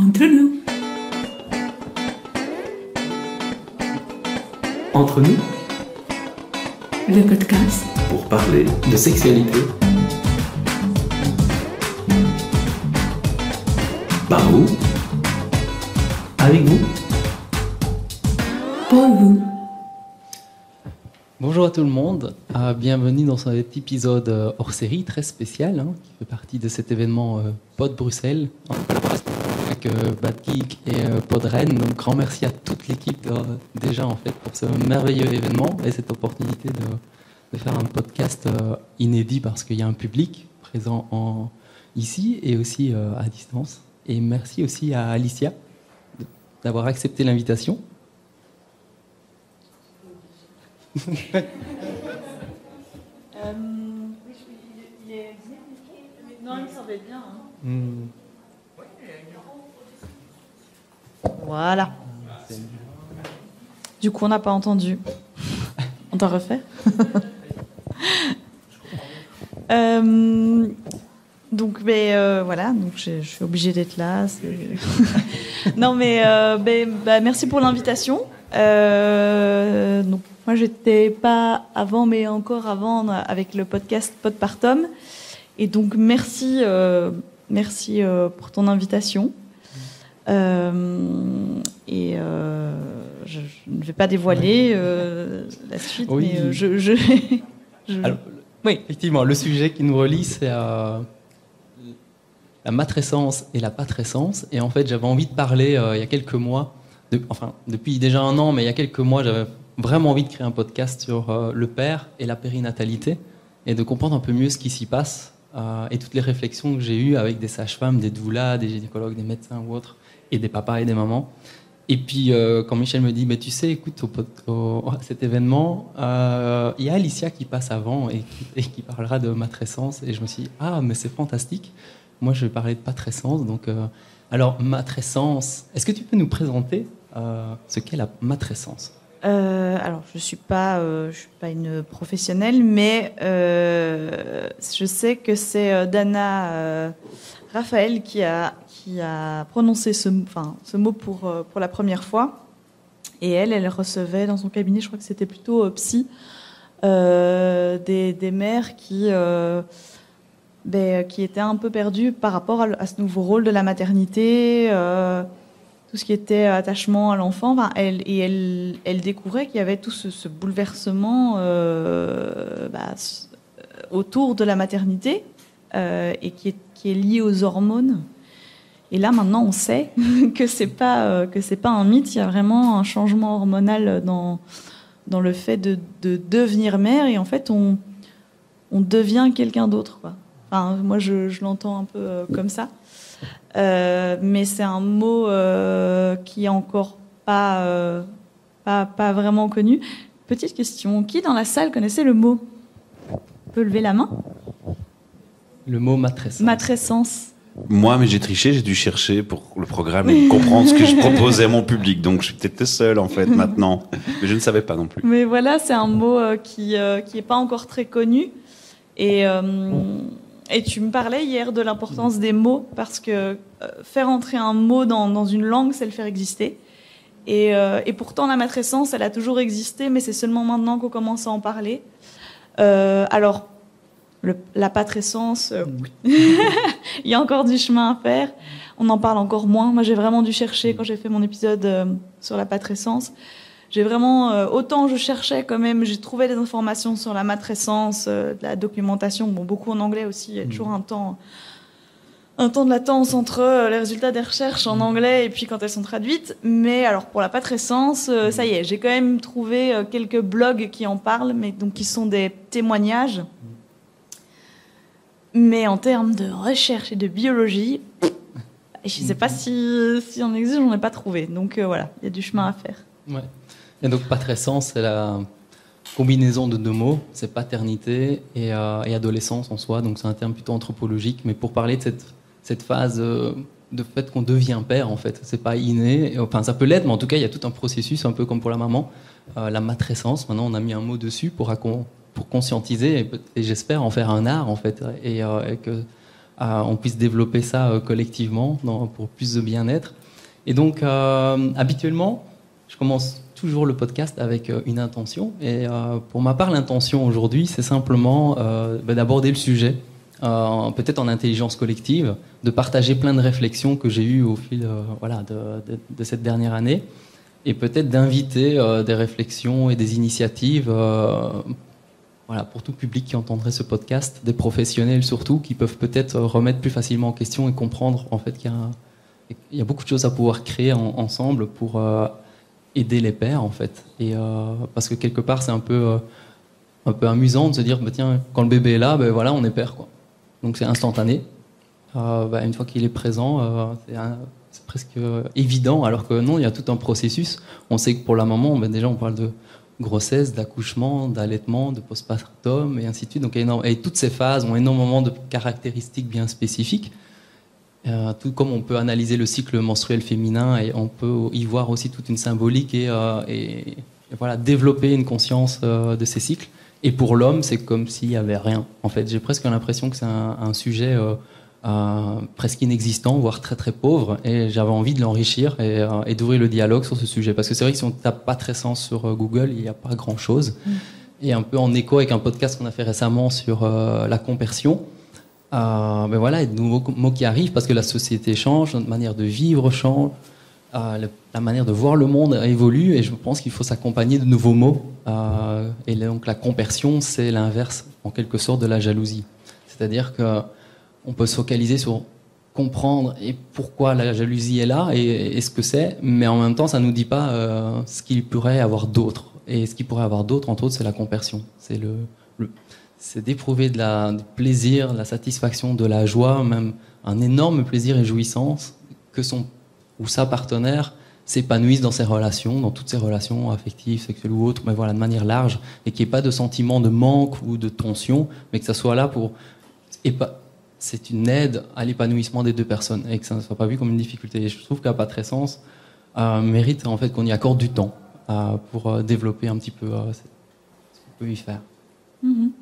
Entre nous. Entre nous, Le podcast. pour parler de sexualité. Par vous, avec vous. Pour vous. Bonjour à tout le monde, Euh, bienvenue dans cet épisode euh, hors série très spécial hein, qui fait partie de cet événement euh, Pod Bruxelles collaboration avec euh, Bad Geek et euh, Pod Rennes. Donc grand merci à toute l'équipe euh, déjà en fait pour ce merveilleux événement et cette opportunité de, de faire un podcast euh, inédit parce qu'il y a un public présent en, ici et aussi euh, à distance. Et merci aussi à Alicia d'avoir accepté l'invitation. Non, il semblait bien. hein. Voilà. Du coup, on n'a pas entendu. On t'a refait Euh, Donc, mais euh, voilà, donc je, je suis obligée d'être là. non, mais euh, ben, bah, merci pour l'invitation. Donc, moi, j'étais pas avant, mais encore avant avec le podcast Podpartum. Et donc, merci, merci pour ton invitation. Euh, et euh, je, ne vais pas dévoiler euh, la suite, Oui. mais je, je, je- Alors, oui. Effectivement, le sujet qui nous relie, c'est la matrescence et la patrescence. Et en fait, j'avais envie de parler euh, il y a quelques mois, de- enfin depuis déjà un an, mais il y a quelques mois, j'avais vraiment envie de créer un podcast sur euh, le père et la périnatalité et de comprendre un peu mieux ce qui s'y passe euh, et toutes les réflexions que j'ai eues avec des sages-femmes, des doulas, des gynécologues, des médecins ou autres, et des papas et des mamans. Et puis, euh, quand Michel me dit, mais tu sais, écoute, cet événement, euh, il y a Alicia qui passe avant et qui, parlera de matrescence. Et je me suis dit, ah, mais c'est fantastique. Moi, je vais parler de patrescence. Donc, euh, alors, matrescence, est-ce que tu peux nous présenter ce qu'est la matrescence alors, je suis pas, suis pas une professionnelle, mais je sais que c'est Dana Raphaël qui a, qui a prononcé ce, mot pour, euh, pour la première fois. Et elle, elle recevait dans son cabinet, je crois que c'était plutôt euh, psy, euh, des, mères qui, euh, ben, qui étaient un peu perdues par rapport à, ce nouveau rôle de la maternité. tout ce qui était attachement à l'enfant. Et elle, découvrait qu'il y avait tout ce, bouleversement bah, autour de la maternité et qui est lié aux hormones. Et là, maintenant, on sait que c'est pas euh, que c'est pas un mythe. Il y a vraiment un changement hormonal dans dans le fait de, de devenir mère et en fait, on on devient quelqu'un d'autre. Enfin, moi, je, je l'entends un peu euh, comme ça. Euh, mais c'est un mot qui est encore pas, pas, pas vraiment connu. Petite question, qui dans la salle connaissait le mot? Peut lever la main? Le mot matrescence. Matrescence. Moi, mais j'ai triché, j'ai dû chercher pour le programme et comprendre ce que je proposais à mon public. Donc, je suis peut-être le seul, en fait, maintenant. Mais je ne savais pas non plus. Mais voilà, c'est un mot euh, qui euh, qui est pas encore très connu. Et, euh, et tu me parlais hier de l'importance des mots parce que euh, faire entrer un mot dans, dans une langue, c'est le faire exister. Et, euh, et pourtant, la matrescence, elle a toujours existé, mais c'est seulement maintenant qu'on commence à en parler. Euh, alors, le- la patrescence, euh, il y a encore du chemin à faire. On en parle encore moins. Moi, j'ai vraiment dû chercher quand j'ai fait mon épisode euh, sur la patrescence. J'ai vraiment, euh, autant je cherchais quand même, j'ai trouvé des informations sur la matrescence, de la documentation, bon, beaucoup en anglais aussi, il y a toujours un temps, un temps de latence entre les résultats des recherches en anglais et puis quand elles sont traduites. Mais alors pour la patrescence, ça y est, j'ai quand même trouvé quelques blogs qui en parlent, mais donc qui sont des témoignages. Mais en termes de recherche et de biologie, je ne sais pas si, si on existe, j'en ai pas trouvé. Donc euh, voilà, il y a du chemin à faire. Ouais. Et donc patrescence, c'est la combinaison de deux mots, c'est paternité et, euh, et adolescence en soi, donc c'est un terme plutôt anthropologique, mais pour parler de cette, cette phase euh, de fait qu'on devient père, en fait, c'est pas inné, enfin ça peut l'être, mais en tout cas il y a tout un processus, un peu comme pour la maman, euh, la matrescence, maintenant on a mis un mot dessus pour, pour conscientiser et, j'espère en faire un art en fait, et, euh, que euh, on puisse développer ça euh, collectivement pour plus de bien-être. Et donc, habituellement, je commence toujours le podcast avec une intention. Et pour ma part, l'intention aujourd'hui, c'est simplement ben, d'aborder le sujet, euh, peut-être en intelligence collective, de partager plein de réflexions que j'ai eues au fil euh, voilà, de, cette dernière année, et peut-être d'inviter euh, des réflexions et des initiatives voilà, pour tout public qui entendrait ce podcast, des professionnels surtout, qui peuvent peut-être remettre plus facilement en question et comprendre en fait qu'il y a, beaucoup de choses à pouvoir créer en- ensemble pour aider les pères en fait. Et parce que quelque part c'est un peu un peu amusant de se dire bah, tiens quand le bébé est là ben voilà on est père quoi. Donc c'est instantané. Euh, bah, une fois qu'il est présent euh, c'est presque euh, évident alors que non il y a tout un processus. On sait que pour la maman ben, déjà on parle de grossesse, d'accouchement, d'allaitement, de postpartum et ainsi de suite. Donc, et toutes ces phases ont énormément de caractéristiques bien spécifiques. Tout comme on peut analyser le cycle menstruel féminin et on peut y voir aussi toute une symbolique et, et- voilà, développer une conscience de ces cycles. Et pour l'homme, c'est comme s'il n'y avait rien. En fait, j'ai presque l'impression que c'est un, un sujet euh, euh, presque inexistant, voire très très pauvre. Et j'avais envie de l'enrichir et, euh, et d'ouvrir le dialogue sur ce sujet. Parce que c'est vrai que si on tape pas très sens sur Google, il n'y a pas grand chose. Et un peu en écho avec un podcast qu'on a fait récemment sur la compersion. Ben voilà, il y a de nouveaux mots qui arrivent parce que la société change, notre manière de vivre change, euh, la manière de voir le monde évolue et je pense qu'il faut s'accompagner de nouveaux mots. Euh, et donc la compersion, c'est l'inverse en quelque sorte de la jalousie. C'est-à-dire que on peut se focaliser sur comprendre et pourquoi la jalousie est là et, ce que c'est, mais en même temps, ça nous dit pas euh, ce qu'il pourrait avoir d'autre. Et ce qu'il pourrait avoir d'autre, entre autres, c'est la compersion. C'est le, d'éprouver de la, du plaisir, de la satisfaction, de la joie, même un énorme plaisir et jouissance que son ou sa partenaire s'épanouisse dans ses relations, dans toutes ses relations affectives, sexuelles ou autres, mais voilà, de manière large, et qu'il n'y ait pas de sentiment de manque ou de tension, mais que ça soit là pour... C'est une aide à l'épanouissement des deux personnes, et que ça ne soit pas vu comme une difficulté. Et je trouve qu'à Patrescence euh, mérite en fait qu'on y accorde du temps euh, pour euh, développer un petit peu euh, ce qu'on peut y faire. Mhm.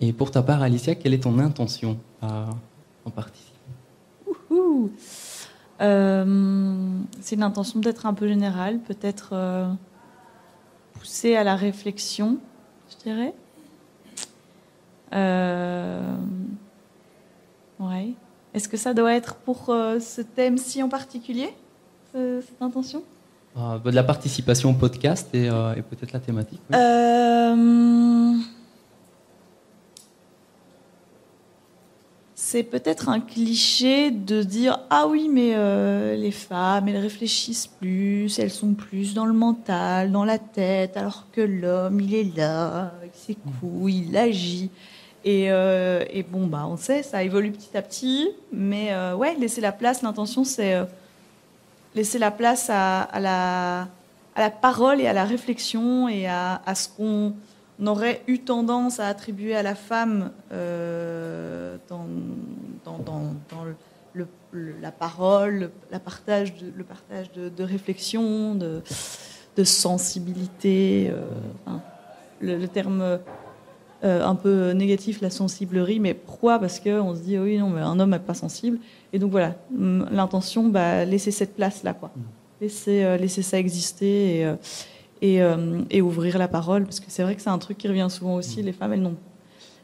Et pour ta part, Alicia, quelle est ton intention en participer Ouh. Euh, c'est une intention peut-être un peu générale, peut-être euh, poussée à la réflexion, je dirais. Euh, ouais. Est-ce que ça doit être pour euh, ce thème-ci en particulier, cette intention? Euh, De la participation au podcast et, et peut-être la thématique. oui. C'est peut-être un cliché de dire ah oui mais euh, les femmes elles réfléchissent plus, elles sont plus dans le mental, dans la tête, alors que l'homme il est là avec ses couilles, il agit. Et, euh, et bon bah on sait ça évolue petit à petit, mais euh, ouais laisser la place, l'intention c'est euh, laisser la place à, à la à la parole et à la réflexion et à, à ce qu'on aurait eu tendance à attribuer à la femme euh, dans, dans, dans- dans le- le- le- la parole, le, la partage de, le partage de, de réflexion, de, de sensibilité. euh, enfin, le, terme euh, un peu négatif, la sensiblerie, mais pourquoi? Parce qu'on se dit, oui, non, mais un homme n'est pas sensible. Et donc voilà, hum, l'intention, bah, laisser cette place-là, quoi. Laisser, euh, laisser ça exister et, et, euh, et ouvrir la parole, parce que c'est vrai que c'est un truc qui revient souvent aussi. Les femmes, elles n'ont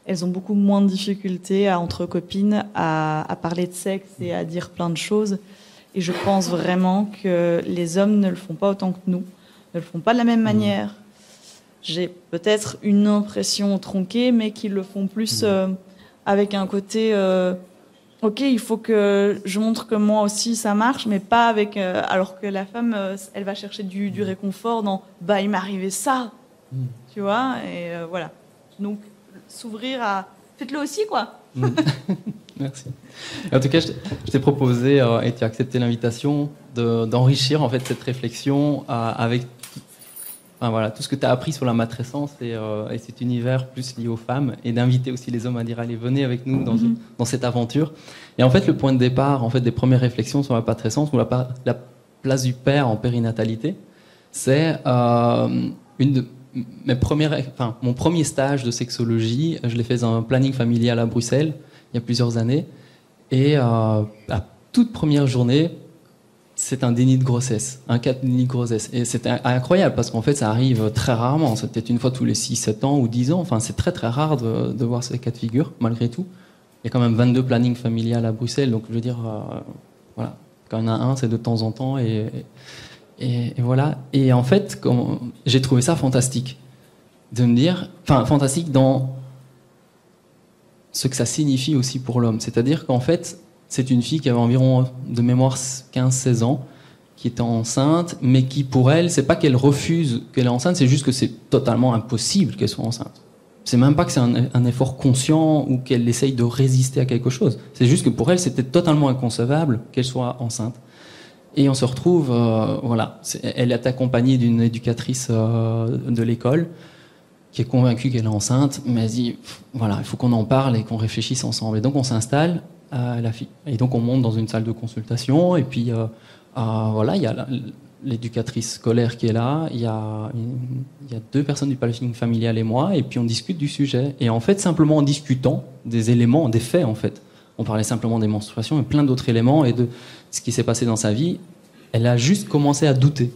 elles ont beaucoup moins de difficultés à, entre copines à, à parler de sexe et à dire plein de choses. Et je pense vraiment que les hommes ne le font pas autant que nous, ne le font pas de la même manière. J'ai peut-être une impression tronquée, mais qu'ils le font plus euh, avec un côté. euh, ok, il faut que je montre que moi aussi ça marche, mais pas avec. euh, alors que la femme, euh, elle va chercher du, du réconfort dans. Bah, il m'est arrivé ça, Mm. tu vois, et euh, voilà. Donc, s'ouvrir à. Faites-le aussi, quoi. Merci. En tout cas, je t'ai- proposé et tu as accepté l'invitation de- d'enrichir en fait cette réflexion avec enfin, voilà, tout ce que tu as appris sur la matrescence et, euh, et cet univers plus lié aux femmes et d'inviter aussi les hommes à dire allez venez avec nous dans, dans cette aventure. Et en fait, le point de départ en fait des premières réflexions sur la matrescence ou la place du père en périnatalité, c'est euh, une de mes premières, enfin, mon premier stage de sexologie. Je l'ai fait dans un planning familial à Bruxelles il y a plusieurs années. Et euh, la toute première journée, c'est un déni de grossesse, un cas de déni de grossesse. Et c'est in- incroyable parce qu'en fait, ça arrive très rarement. C'est peut-être une fois tous les 6, 7 ans ou 10 ans. Enfin, c'est très très rare de, voir ces cas de figure, malgré tout. Il y a quand même 22 plannings familiales à Bruxelles, donc je veux dire, euh, voilà. Quand il y en a un, c'est de temps en temps. Et, et, voilà. Et en fait, j'ai trouvé ça fantastique. De me dire, enfin, fantastique dans ce que ça signifie aussi pour l'homme. C'est-à-dire qu'en fait, c'est une fille qui avait environ de mémoire 15-16 ans, qui était enceinte, mais qui pour elle, c'est pas qu'elle refuse qu'elle est enceinte, c'est juste que c'est totalement impossible qu'elle soit enceinte. C'est même pas que c'est un, effort conscient ou qu'elle essaye de résister à quelque chose. C'est juste que pour elle, c'était totalement inconcevable qu'elle soit enceinte. Et on se retrouve, euh, voilà, elle est accompagnée d'une éducatrice euh, de l'école qui est convaincue qu'elle est enceinte, mais elle dit, voilà, il faut qu'on en parle et qu'on réfléchisse ensemble. Et donc on s'installe à la fille. Et donc on monte dans une salle de consultation, et puis euh, voilà, il y a l'éducatrice scolaire qui est là, il y, a une- il y a deux personnes du planning familial et moi, et puis on discute du sujet. Et en fait, simplement en discutant des éléments, des faits en fait, on parlait simplement des menstruations et plein d'autres éléments et de ce qui s'est passé dans sa vie, elle a juste commencé à douter.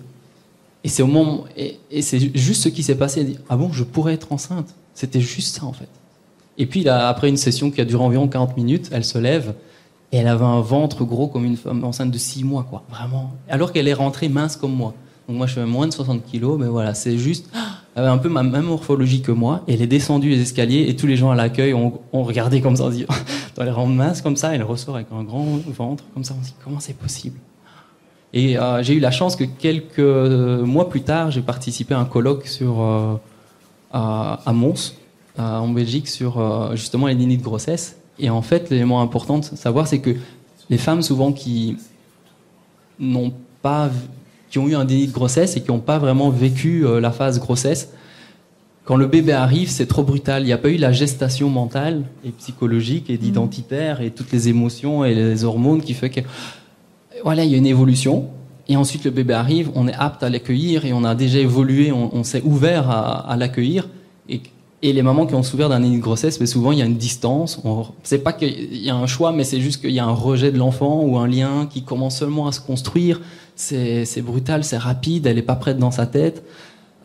Et c'est au moment, et, et c'est juste ce qui s'est passé. Elle dit, ah bon, je pourrais être enceinte? C'était juste ça en fait. Et puis après une session qui a duré environ 40 minutes, elle se lève et elle avait un ventre gros comme une femme enceinte de 6 mois, quoi. Vraiment. Alors qu'elle est rentrée mince comme moi. Donc moi, je fais moins de 60 kilos, mais voilà, c'est juste. Elle avait un peu ma même morphologie que moi. Elle est descendue les escaliers et tous les gens à l'accueil ont, regardé comme ça. On se dit, elle rend mince comme ça, elle ressort avec un grand ventre comme ça. On se dit, comment c'est possible? Et euh, j'ai eu la chance que quelques mois plus tard, j'ai participé à un colloque sur, euh, à, Mons, en Belgique, sur euh, justement les dénis de grossesse. Et en fait, l'élément important de savoir, c'est que les femmes, souvent, qui n'ont pas, qui ont eu un déni de grossesse et qui n'ont pas vraiment vécu euh, la phase grossesse, quand le bébé arrive, c'est trop brutal. Il n'y a pas eu la gestation mentale et psychologique et d'identitaire et toutes les émotions et les hormones qui fait que voilà, il y a une évolution. Et ensuite, le bébé arrive, on est apte à l'accueillir et on a déjà évolué, on, on s'est ouvert à, à l'accueillir. Et, et les mamans qui ont souffert d'un déni de grossesse, mais souvent il y a une distance. On- C'est pas qu'il y a un choix, mais c'est juste qu'il y a un rejet de l'enfant ou un lien qui commence seulement à se construire. C'est brutal, c'est rapide, elle n'est pas prête dans sa tête.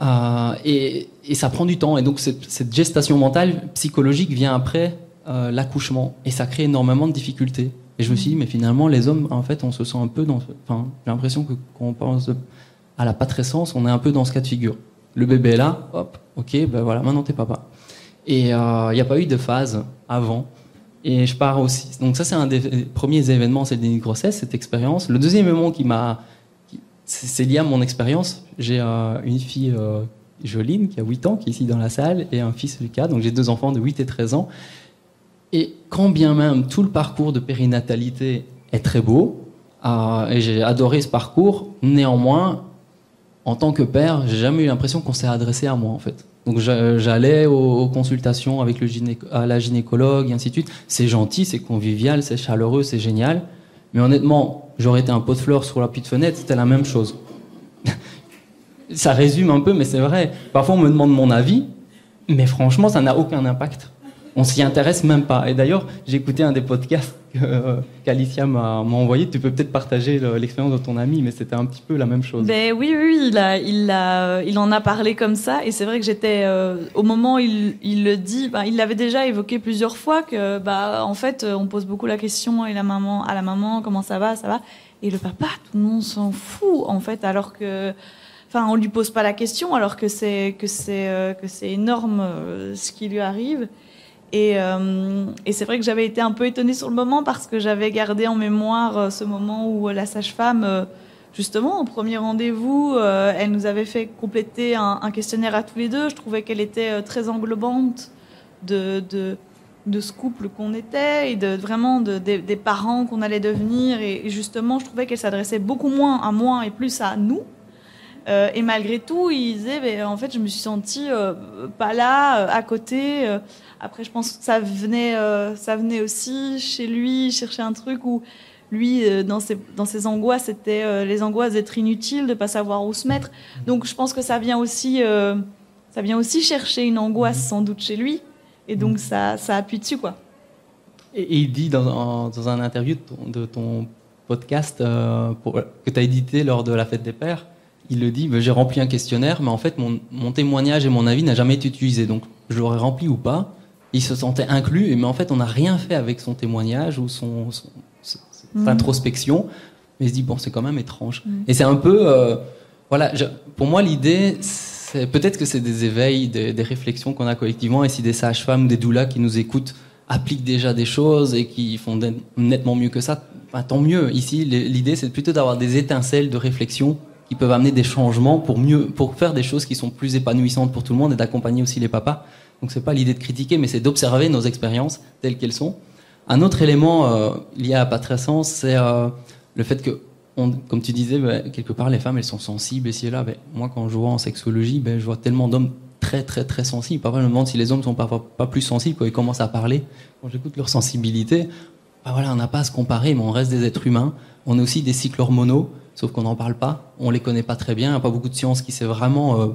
Euh, et, ça prend du temps. Et donc cette, gestation mentale, psychologique vient après euh, l'accouchement. Et ça crée énormément de difficultés. Et je me suis dit, mais finalement, les hommes, en fait, on se sent un peu dans... Enfin, j'ai l'impression que quand on pense à la patrescence, on est un peu dans ce cas de figure. Le bébé est là, hop, ok, ben voilà, maintenant t'es papa. Et euh, il n'y a pas eu de phase avant. Et je pars aussi. Donc ça, c'est un des premiers événements, c'est le déni de grossesse, cette expérience. Le deuxième événement qui m'a... c'est lié à mon expérience. J'ai euh, une fille, euh, Joline, qui a 8 ans, qui est ici dans la salle, et un fils, Lucas. Donc j'ai deux enfants de 8 et 13 ans. Et quand bien même tout le parcours de périnatalité est très beau, euh, et j'ai adoré ce parcours, néanmoins, en tant que père, j'ai jamais eu l'impression qu'on s'est adressé à moi en fait. Donc j'a- j'allais aux, consultations avec la gynécologue et ainsi de suite. C'est gentil, c'est convivial, c'est chaleureux, c'est génial. Mais honnêtement, j'aurais été un pot de fleurs sur la petite fenêtre, c'était la même chose. ça résume un peu, mais c'est vrai. Parfois on me demande mon avis, mais franchement, ça n'a aucun impact. On s'y intéresse même pas. Et d'ailleurs, j'ai écouté un des podcasts euh, qu'Alicia m'a, envoyé. Tu peux peut-être partager le- l'expérience de ton ami, mais c'était un petit peu la même chose. Ben oui, oui, il, a, il, a, il en a parlé comme ça. Et c'est vrai que j'étais, euh, au moment où il, le dit, ben, il l'avait déjà évoqué plusieurs fois que, bah, en fait, euh, on pose beaucoup la question la maman, à la maman, comment ça va, ça va. Et le papa, tout le monde s'en fout, en fait, alors que, enfin, on lui pose pas la question, alors que c'est, que c'est, euh, que c'est énorme euh, ce qui lui arrive. Et, euh, et c'est vrai que j'avais été un peu étonnée sur le moment parce que j'avais gardé en mémoire euh, ce moment où euh, la sage-femme, justement, au premier rendez-vous, elle nous avait fait compléter un, questionnaire à tous les deux. Je trouvais qu'elle était très englobante de, de, ce couple qu'on était et de vraiment de, des- parents qu'on allait devenir. Et, justement, je trouvais qu'elle s'adressait beaucoup moins à moi et plus à nous. Et malgré tout, il disait, mais en fait, je me suis sentie pas là, à côté. Après, je pense que ça venait, euh, ça venait aussi chez lui, chercher un truc où lui, euh, dans, ses, dans ses angoisses, c'était euh, les angoisses d'être inutile, de pas savoir où se mettre. Donc, je pense que ça vient aussi, ça vient aussi chercher une angoisse sans doute chez lui. Et donc, ça, ça appuie dessus, quoi. Et, et il dit dans, un- dans un interview de ton, de ton podcast pour- que tu as édité lors de la fête des pères, il le dit, bah, j'ai rempli un questionnaire, mais en fait mon, mon témoignage et mon avis n'a jamais été utilisé. Donc je l'aurais rempli ou pas? Il se sentait inclus, mais en fait on n'a rien fait avec son témoignage ou son, son- son- son Mhm. introspection. Mais il se dit, bon, c'est quand même étrange. Mhm. Et c'est un peu... euh, voilà, je- pour moi l'idée, c'est peut-être que c'est des éveils, des, des réflexions qu'on a collectivement, et si des sages-femmes ou des doulas qui nous écoutent appliquent déjà des choses et qui font net- nettement mieux que ça, bah, tant mieux. Ici, l'idée, c'est plutôt d'avoir des étincelles de réflexion qui peuvent amener des changements pour mieux, pour faire des choses qui sont plus épanouissantes pour tout le monde et d'accompagner aussi les papas. Donc c'est pas l'idée de critiquer, mais c'est d'observer nos expériences telles qu'elles sont. Un autre élément euh, lié à la patrescence, c'est euh, le fait que, comme tu disais, ben, quelque part, les femmes, elles sont sensibles et là. Ben, moi, quand je vois en sexologie, ben, je vois tellement d'hommes très, très, très sensibles. Parfois, je me demande si les hommes sont parfois pas plus sensibles quand ils commencent à parler. Quand j'écoute leur sensibilité, ben voilà, on n'a pas à se comparer, mais on reste des êtres humains. On a aussi des cycles hormonaux, sauf qu'on n'en parle pas. On les connaît pas très bien. Il n'y a pas beaucoup de science qui s'est vraiment euh,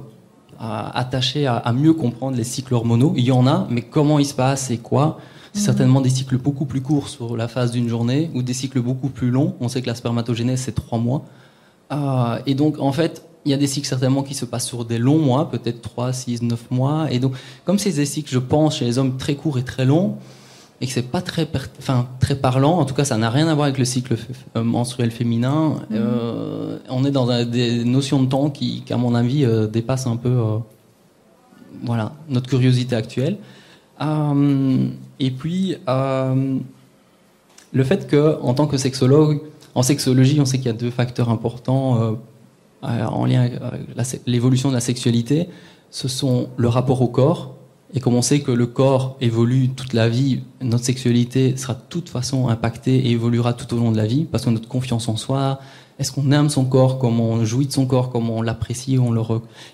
attachée à, à mieux comprendre les cycles hormonaux. Il y en a, mais comment ils se passent et quoi? C'est certainement des cycles beaucoup plus courts sur la phase d'une journée ou des cycles beaucoup plus longs. On sait que la spermatogénèse, c'est trois mois. Euh, et donc, en fait, il y a des cycles certainement qui se passent sur des longs mois, peut-être 3, 6, 9 mois. Et donc, comme c'est des cycles, je pense, chez les hommes très courts et très longs, et que c'est pas très, enfin, très parlant, en tout cas, ça n'a rien à voir avec le cycle menstruel féminin, euh, on est dans un- des notions de temps qui, qui, à mon avis, euh, dépassent un peu euh, voilà, notre curiosité actuelle. Et puis, le fait que, en tant que sexologue, en sexologie, on sait qu'il y a deux facteurs importants en lien avec l'évolution de la sexualité. Ce sont le rapport au corps. Et comme on sait que le corps évolue toute la vie, notre sexualité sera de toute façon impactée et évoluera tout au long de la vie, parce que notre confiance en soi, est-ce qu'on aime son corps, comment on jouit de son corps, comment on l'apprécie, on le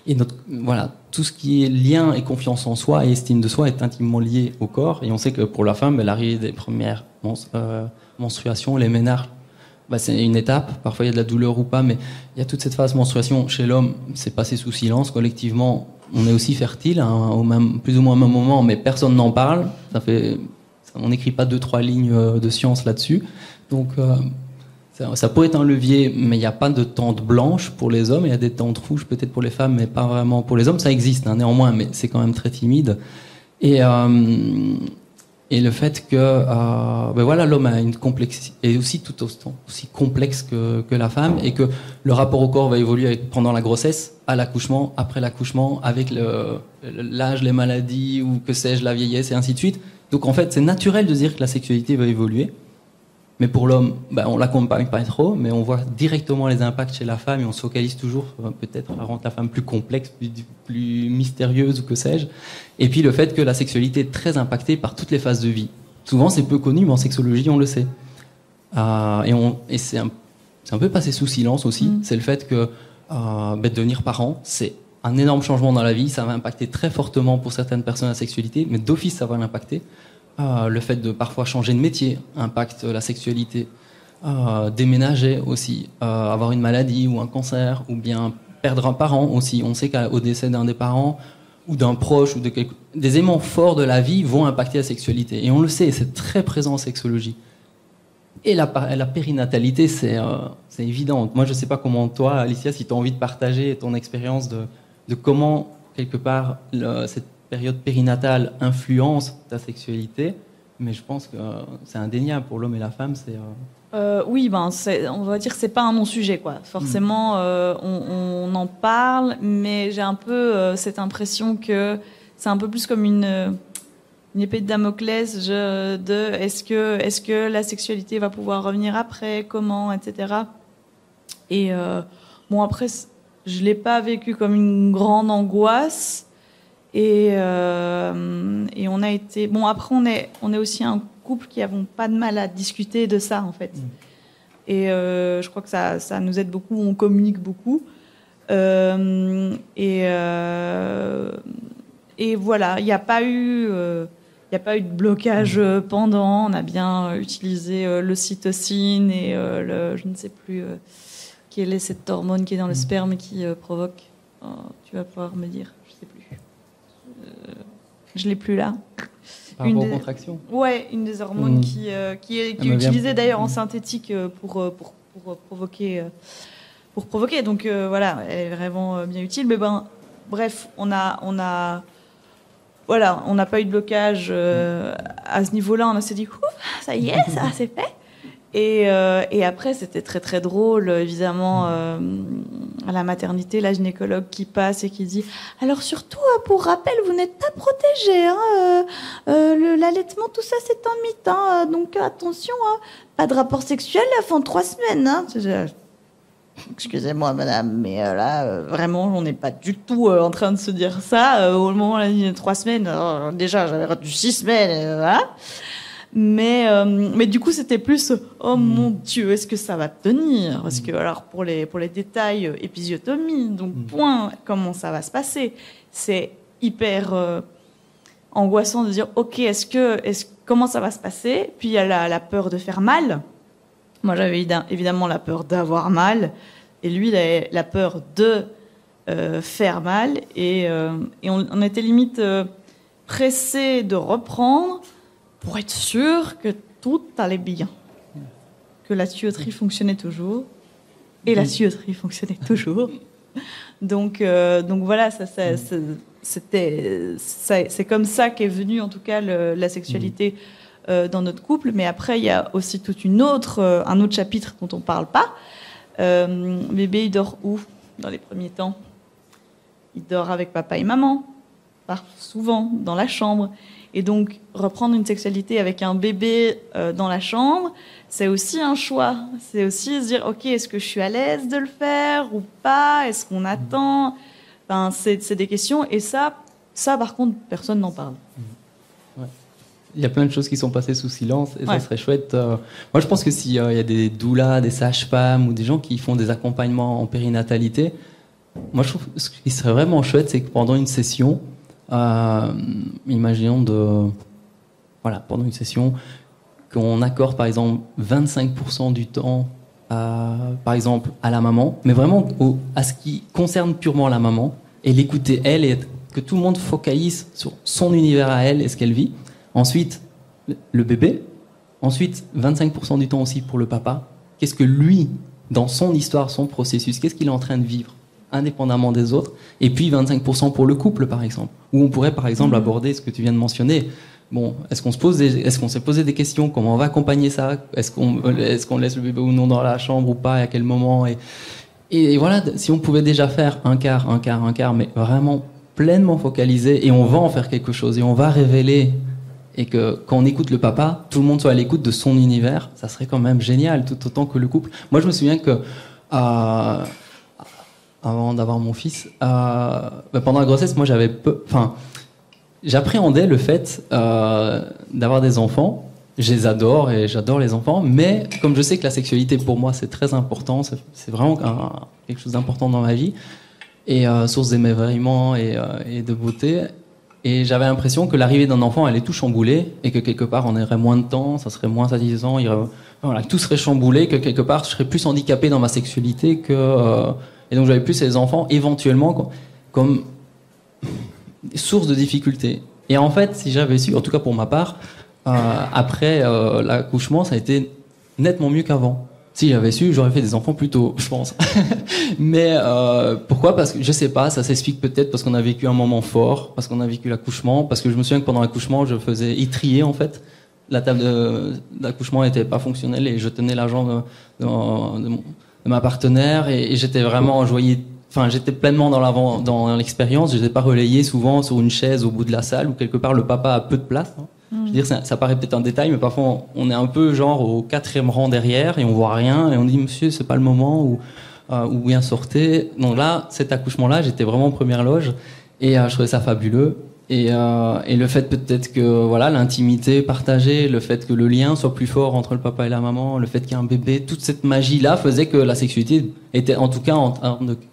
et notre voilà tout ce qui est lien et confiance en soi et estime de soi est intimement lié au corps. Et on sait que pour la femme, l'arrivée des premières euh, menstruations, les ménages, bah, c'est une étape. Parfois il y a de la douleur ou pas, mais il y a toute cette phase menstruation chez l'homme, c'est passé sous silence collectivement. On est aussi fertile hein, au même, plus ou moins au même moment, mais personne n'en parle. On n'écrit pas deux trois lignes euh, de science là-dessus. Donc euh, ça, ça pourrait être un levier, mais il n'y a pas de tente blanche pour les hommes. Il y a des tentes rouges peut-être pour les femmes, mais pas vraiment pour les hommes. Ça existe hein, néanmoins, mais c'est quand même très timide. Et, euh, et le fait que euh, ben voilà, l'homme a une complexité, est aussi tout autant aussi complexe que, que la femme, et que le rapport au corps va évoluer avec- pendant la grossesse, à l'accouchement, après l'accouchement, avec l'âge, les maladies, ou que sais-je, la vieillesse, et ainsi de suite. Donc en fait, c'est naturel de dire que la sexualité va évoluer. Mais pour l'homme, ben, on l'accompagne pas trop, mais on voit directement les impacts chez la femme et on se focalise toujours euh, peut-être à rendre la femme plus complexe, plus, plus mystérieuse ou que sais-je. Et puis le fait que la sexualité est très impactée par toutes les phases de vie. Souvent c'est peu connu, mais en sexologie on le sait. Euh, et c'est un, peu passé sous silence aussi. Mm. C'est le fait que euh, ben, devenir parent, c'est un énorme changement dans la vie. Ça va impacter très fortement pour certaines personnes la sexualité, mais d'office ça va l'impacter. Euh, le fait de parfois changer de métier impacte la sexualité. Euh, déménager aussi, euh, avoir une maladie ou un cancer, ou bien perdre un parent aussi. On sait qu'au décès d'un des parents ou d'un proche ou de quelque... des éléments forts de la vie vont impacter la sexualité. Et on le sait, c'est très présent en sexologie. Et la, périnatalité, c'est évident. Moi, je ne sais pas comment toi, Alicia, si tu as envie de partager ton expérience de, comment, quelque part, cette période périnatale influence ta sexualité. Mais je pense que euh, c'est indéniable pour l'homme et la femme. C'est euh, Euh, oui, ben, on va dire que c'est pas un non-sujet, quoi. Forcément, euh, on, on en parle, mais j'ai un peu euh, cette impression que c'est un peu plus comme une, une épée de Damoclès je- de est-ce que, est-ce que la sexualité va pouvoir revenir après, comment, etc. Et bon, après, je l'ai pas vécu comme une grande angoisse. Et, euh, et on a été. Bon, après, on est, on est aussi un couple qui n'avons pas de mal à discuter de ça, en fait. Et euh, je crois que ça, ça nous aide beaucoup, on communique beaucoup. Euh, et, et voilà, il n'y a pas eu. il a pas eu de blocage euh, pendant. On a bien utilisé euh, l'ocytocine et le, je ne sais plus quelle est cette hormone qui est dans le sperme et qui provoque. Oh, tu vas pouvoir me dire, je l'ai plus là. Par Une des- contractions. Ouais, une des hormones Mm. qui, euh, qui est, qui utilisée d'ailleurs en Mm. synthétique euh, pour, euh, pour, pour, euh, provoquer. pour provoquer. Donc euh, voilà, elle est vraiment bien utile. Mais ben, bref, on a. On a voilà, on n'a pas eu de blocage euh, à ce niveau-là. On s'est dit, Ouf, ça y est, ça c'est fait. Et, euh, et après, c'était très très drôle, évidemment, euh, à la maternité, la gynécologue qui passe et qui dit Alors, surtout, euh, pour rappel, vous n'êtes pas protégé. Hein, L'allaitement, tout ça, c'est un mythe. hein, donc, attention, hein, pas de rapport sexuel avant trois semaines. Excusez-moi, madame, mais là, vraiment, on n'est pas du tout en train de se dire ça. Au moment dit trois semaines, déjà, j'avais retenu six semaines, voilà. Mais, euh, mais du coup, c'était plus oh mon Dieu, est-ce que ça va tenir? Parce que alors pour les pour les détails euh, épisiotomie, donc point, comment ça va se passer? C'est hyper euh, angoissant de dire ok, est-ce que est-ce comment ça va se passer? Puis il y a la, la peur de faire mal. Moi, j'avais évidem- évidemment la peur d'avoir mal, et lui, il avait la peur de euh, faire mal, et, et on, on était limite pressé de reprendre pour être sûr que tout allait bien, que la tuyauterie fonctionnait toujours, et la tuyauterie fonctionnait toujours. Donc, euh, donc voilà, ça, ça- ça- c'était, ça- c'est comme ça qu'est venue en tout cas le- la sexualité euh, dans notre couple. Mais après, il y a aussi toute une autre, euh, un autre chapitre dont on parle pas. Bébé, il dort où dans les premiers temps? Il dort avec papa et maman, souvent dans la chambre. Et donc, reprendre une sexualité avec un bébé euh, dans la chambre, c'est aussi un choix. C'est aussi se dire, OK, est-ce que je suis à l'aise de le faire ou pas? Est-ce qu'on attend? Enfin, c'est des questions. Et ça, ça, par contre, personne n'en parle. Il y a plein de choses qui sont passées sous silence et Ouais. ça serait chouette. euh, Moi, je pense que s'il y a des doulas, des sages-femmes ou des gens qui font des accompagnements en périnatalité, moi, je trouve que ce qui serait vraiment chouette, c'est que pendant une session, euh, imaginons de. Voilà, pendant une session, qu'on accorde par exemple 25% du temps à, par exemple, à la maman, mais vraiment à ce qui concerne purement la maman, et l'écouter elle, et que tout le monde focalise sur son univers à elle et ce qu'elle vit. Ensuite, le bébé. Ensuite, 25% du temps aussi pour le papa. Qu'est-ce que lui, dans son histoire, son processus, qu'est-ce qu'il est en train de vivre? Indépendamment des autres Et puis 25% pour le couple, par exemple. Où on pourrait, par exemple, aborder ce que tu viens de mentionner. Bon, est-ce qu'on se pose, des- est-ce qu'on s'est posé des questions? Comment on va accompagner ça? Est-ce qu'on, est-ce qu'on laisse le bébé ou non dans la chambre ou pas Et à quel moment? Et, et voilà, si on pouvait déjà faire un quart, un quart, un quart, mais vraiment pleinement focalisé, et on va en faire quelque chose, et on va révéler, et que quand on écoute le papa, tout le monde soit à l'écoute de son univers, ça serait quand même génial, tout autant que le couple. Moi, je me souviens que euh, avant d'avoir mon fils, euh, bah, pendant la grossesse, moi, j'avais peu, enfin, j'appréhendais le fait euh, d'avoir des enfants. Je les adore et j'adore les enfants, mais comme je sais que la sexualité pour moi c'est très important, c'est vraiment quelque chose d'important dans ma vie et euh, source d'émerveillement et, de beauté. Et j'avais l'impression que l'arrivée d'un enfant allait tout chambouler et que quelque part on aurait moins de temps, ça serait moins satisfaisant, tout serait chamboulé, que quelque part je serais plus handicapé dans ma sexualité que et donc j'avais plus les enfants éventuellement co- comme source de difficulté. Et en fait, si j'avais su, en tout cas pour ma part, euh, après euh, l'accouchement, ça a été nettement mieux qu'avant. Si j'avais su, j'aurais fait des enfants plus tôt, je pense. Mais euh, pourquoi? Parce que je sais pas, ça s'explique peut-être parce qu'on a vécu un moment fort, parce qu'on a vécu l'accouchement, parce que je me souviens que pendant l'accouchement, je faisais étrier en fait. La table d'accouchement n'était pas fonctionnelle et je tenais la jambe de, de mon- de ma partenaire et, et j'étais vraiment, voyais, enfin j'étais pleinement dans l'avant, dans l'expérience. Je n'étais pas relayé souvent sur une chaise au bout de la salle où quelque part le papa a peu de place. hein. Je veux dire, ça, ça paraît peut-être un détail, mais parfois on- on est un peu genre au quatrième rang derrière et on voit rien et on dit monsieur c'est pas le moment ou euh, ou bien sortez. Donc là, cet accouchement-là, j'étais vraiment en première loge et euh, je trouvais ça fabuleux. Et, euh, et le fait peut-être que voilà l'intimité partagée, le fait que le lien soit plus fort entre le papa et la maman, le fait qu'il y ait un bébé, toute cette magie-là faisait que la sexualité était en tout cas,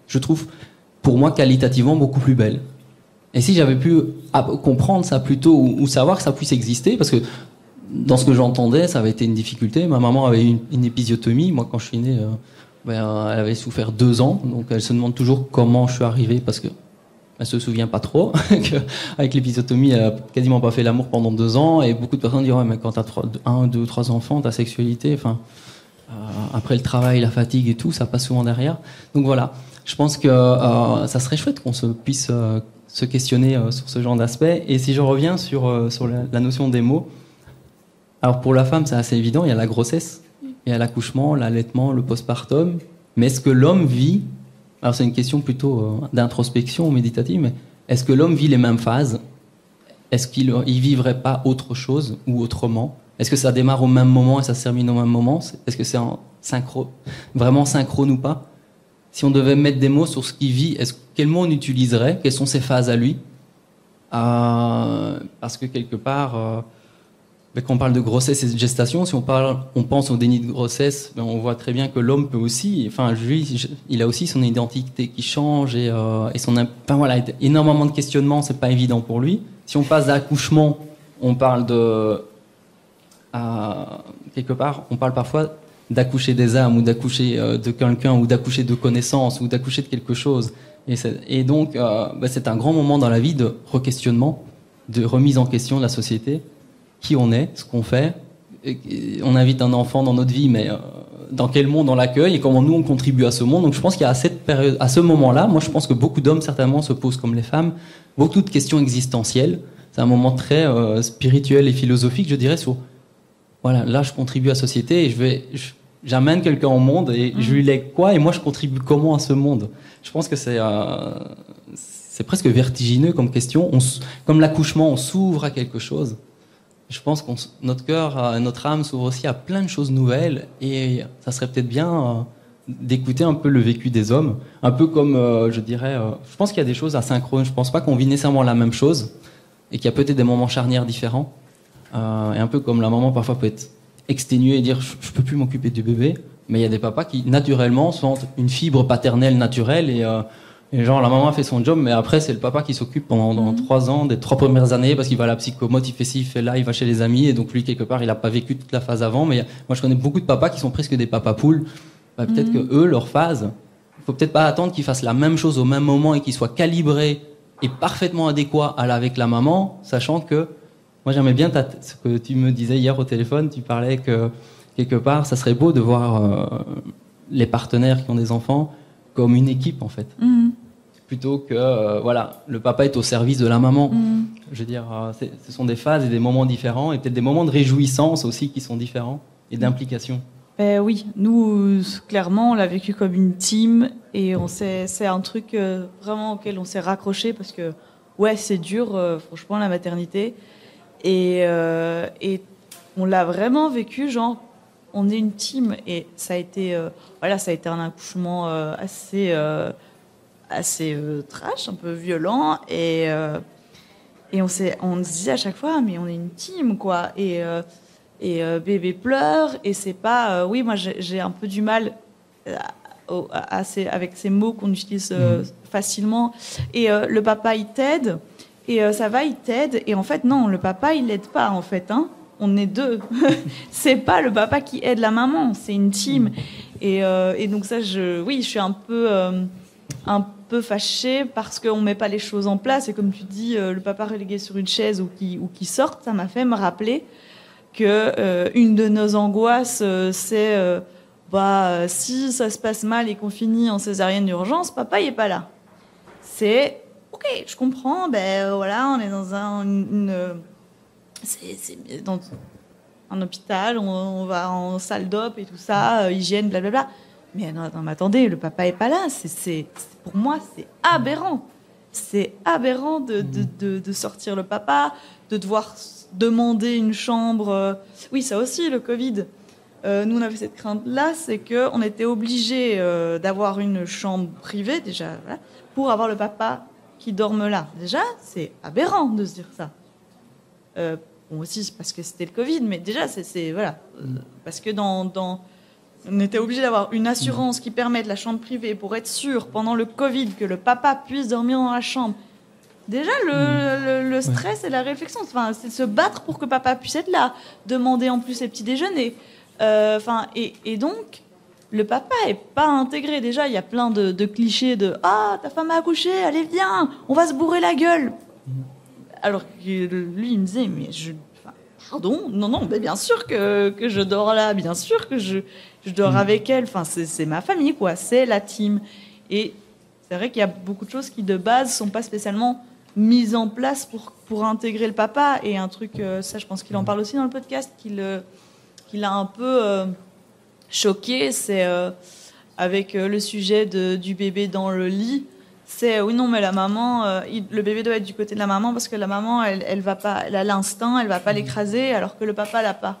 je trouve, pour moi qualitativement beaucoup plus belle. Et si j'avais pu comprendre ça plus tôt ou, savoir que ça puisse exister, parce que dans ce que j'entendais, ça avait été une difficulté. Ma maman avait eu une, épisiotomie. Moi, quand je suis né, euh, ben, elle avait souffert deux ans. Donc, elle se demande toujours comment je suis arrivé, parce que elle se souvient pas trop. Avec l'épisotomie, elle a quasiment pas fait l'amour pendant deux ans. Et beaucoup de personnes diront, ouais, mais quand tu as un, deux, trois enfants, ta sexualité, enfin, euh, après le travail, la fatigue et tout, ça passe souvent derrière. Donc voilà, je pense que euh, ça serait chouette qu'on se puisse euh, se questionner euh, sur ce genre d'aspect. Et si je reviens sur, sur la notion des mots, alors pour la femme, c'est assez évident, il y a la grossesse, il y a l'accouchement, l'allaitement, le postpartum. Mais est-ce que l'homme vit alors c'est une question plutôt euh, d'introspection méditative, mais est-ce que l'homme vit les mêmes phases? Est-ce qu'il ne vivrait pas autre chose ou autrement? Est-ce que ça démarre au même moment et ça se termine au même moment? Est-ce que c'est synchro, vraiment synchrone ou pas? Si on devait mettre des mots sur ce qu'il vit, est-ce, quel mot on utiliserait? Quelles sont ses phases à lui? Euh, Parce que quelque part, euh, quand on parle de grossesse et de gestation, si on, parle, on pense au déni de grossesse, ben, on voit très bien que l'homme peut aussi, enfin lui, il a aussi son identité qui change et, euh, son, enfin voilà, énormément de questionnements, c'est pas évident pour lui. Si on passe d'accouchement, on parle de, à- quelque part, on parle parfois d'accoucher des âmes ou d'accoucher euh, de quelqu'un ou d'accoucher de connaissances ou d'accoucher de quelque chose. Et, donc, euh, ben, c'est un grand moment dans la vie de re-questionnement, de remise en question de la société qui on est, ce qu'on fait. On invite un enfant dans notre vie, mais euh, dans quel monde on l'accueille et comment nous on contribue à ce monde. Donc je pense qu'il cette période, à ce moment-là, moi je pense que beaucoup d'hommes certainement se posent comme les femmes beaucoup de questions existentielles. C'est un moment très euh, spirituel et philosophique, je dirais, sur voilà, là je contribue à la société et je vais, j'amène quelqu'un au monde et je lui lègue quoi et moi je contribue comment à ce monde. Je pense que c'est euh, c'est presque vertigineux comme question. Comme l'accouchement, on s'ouvre à quelque chose. Je pense que notre cœur, euh, notre âme s'ouvre aussi à plein de choses nouvelles et ça serait peut-être bien euh, d'écouter un peu le vécu des hommes, un peu comme, euh, je dirais, je pense qu'il y a des choses asynchrones. Je pense pas qu'on vit nécessairement la même chose et qu'il y a peut-être des moments charnières différents. Et un peu comme la maman parfois peut être exténuée et dire je, peux plus m'occuper du bébé, mais il y a des papas qui naturellement sentent une fibre paternelle naturelle et, et genre la maman fait son job, mais après c'est le papa qui s'occupe pendant dans trois ans, des trois premières années, parce qu'il va à la psychomote, il fait ci, il fait là, il va chez les amis, et donc lui quelque part il a pas vécu toute la phase avant. Mais moi je connais beaucoup de papas qui sont presque des papas poules. Bah, peut-être que eux leur phase, il faut peut-être pas attendre qu'ils fassent la même chose au même moment et qu'ils soient calibrés et parfaitement adéquats à avec la maman, sachant que moi, j'aimais bien ce que tu me disais hier au téléphone. Tu parlais que quelque part, ça serait beau de voir euh, les partenaires qui ont des enfants comme une équipe, en fait, Mhm. Plutôt que euh, voilà, le papa est au service de la maman. Mhm. Je veux dire, euh, ce sont des phases et des moments différents, et peut-être des moments de réjouissance aussi qui sont différents et d'implication. Ben oui, nous, clairement, on l'a vécu comme une team et on c'est un truc euh, vraiment auquel on s'est raccroché parce que, ouais, c'est dur, euh, franchement, la maternité. Et, euh, et on l'a vraiment vécu, genre, on est une team et ça a été, euh, voilà, ça a été un accouchement euh, assez, euh, assez euh, trash, un peu violent et, euh, et on, se disait à chaque fois, mais on est une team, quoi. Et, euh, et bébé pleure et c'est pas oui moi j'ai un peu du mal au- à, à ces- avec ces mots qu'on utilise euh, facilement. Et le papa il t'aide et ça va il t'aide et en fait non le papa il l'aide pas en fait hein. On est deux. C'est pas le papa qui aide la maman c'est une team. Et, euh, et donc ça je oui je suis un peu euh, un peu fâchée parce qu'on met pas les choses en place et comme tu dis euh, le papa relégué sur une chaise ou qui ou qui sorte ça m'a fait me rappeler que euh, une de nos angoisses, euh, c'est euh, bah, si ça se passe mal et qu'on finit en césarienne d'urgence, papa il est pas là. C'est ok, je comprends. Ben voilà, on est dans un, une, dans un hôpital, on, va en salle d'op et tout ça, hygiène, blablabla. Mais non, non, mais attendez, le papa est pas là. C'est, pour moi, c'est aberrant. C'est aberrant de, de, de, de sortir le papa, de devoir demander une chambre. euh, Oui, ça aussi, le Covid. Euh, nous, on avait cette crainte-là, c'est qu'on était obligé euh, d'avoir une chambre privée, déjà, voilà, pour avoir le papa qui dorme là. Déjà, c'est aberrant de se dire ça. Euh, bon, aussi, c'est parce que c'était le Covid, mais déjà, c'est-. Voilà. Euh, parce que dans. dans on était obligé d'avoir une assurance qui permette la chambre privée pour être sûr pendant le Covid que le papa puisse dormir dans la chambre. Déjà, le, le- le stress et la réflexion, enfin, c'est se battre pour que papa puisse être là, demander en plus ses petits déjeuners. Euh, Enfin, et, et donc, le papa est pas intégré. Déjà, il y a plein de, de clichés de Ah, ta femme a accouché, allez, viens, on va se bourrer la gueule. Alors que lui, il me disait Mais je. Pardon Non, non, mais bien sûr que, que je dors là, bien sûr que je, je dors avec elle. Enfin, c'est ma famille, quoi, c'est la team. Et c'est vrai qu'il y a beaucoup de choses qui, de base, sont pas spécialement mises en place pour, pour intégrer le papa. Et un truc, euh, ça, je pense qu'il en parle aussi dans le podcast, qu'il euh, qu'il a un peu. euh, choqué, c'est euh, avec le sujet de- du bébé dans le lit. C'est oui non mais la maman, il- le bébé doit être du côté de la maman parce que la maman elle, elle va pas, elle a l'instinct, elle va pas l'écraser alors que le papa l'a pas.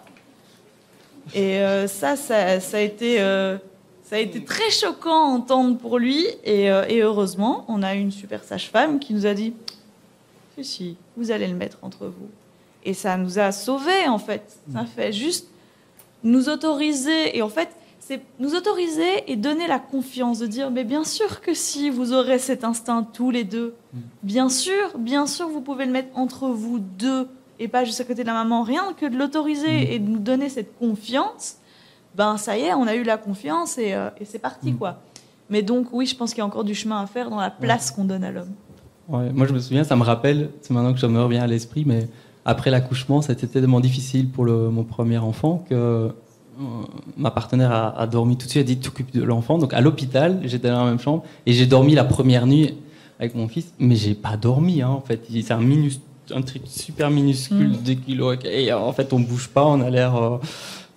Et euh, ça, ça, ça a été, euh, ça a été très choquant à entendre pour lui. Et, euh, et heureusement on a une super sage-femme qui nous a dit si si vous allez le mettre entre vous. Et ça nous a sauvés en fait. Ça fait juste nous autoriser, et en fait, c'est nous autoriser et donner la confiance de dire, mais bien sûr que si vous aurez cet instinct tous les deux, bien sûr, bien sûr, vous pouvez le mettre entre vous deux et pas juste à côté de la maman, rien que de l'autoriser et de nous donner cette confiance, ben ça y est, on a eu la confiance et, euh, et c'est parti quoi. Mais donc oui, je pense qu'il y a encore du chemin à faire dans la place qu'on donne à l'homme. Ouais, moi, je me souviens, ça me rappelle, c'est maintenant que je me reviens à l'esprit, mais après l'accouchement, c'était tellement difficile pour le, mon premier enfant que euh, ma partenaire a, a dormi tout de suite, elle a dit t'occupes de l'enfant. Donc à l'hôpital, j'étais dans la même chambre et j'ai dormi la première nuit avec mon fils, mais j'ai pas dormi hein, en fait. C'est un, minus, un truc super minuscule, Mm. 2 kilos, et en fait on bouge pas, on a l'air. euh,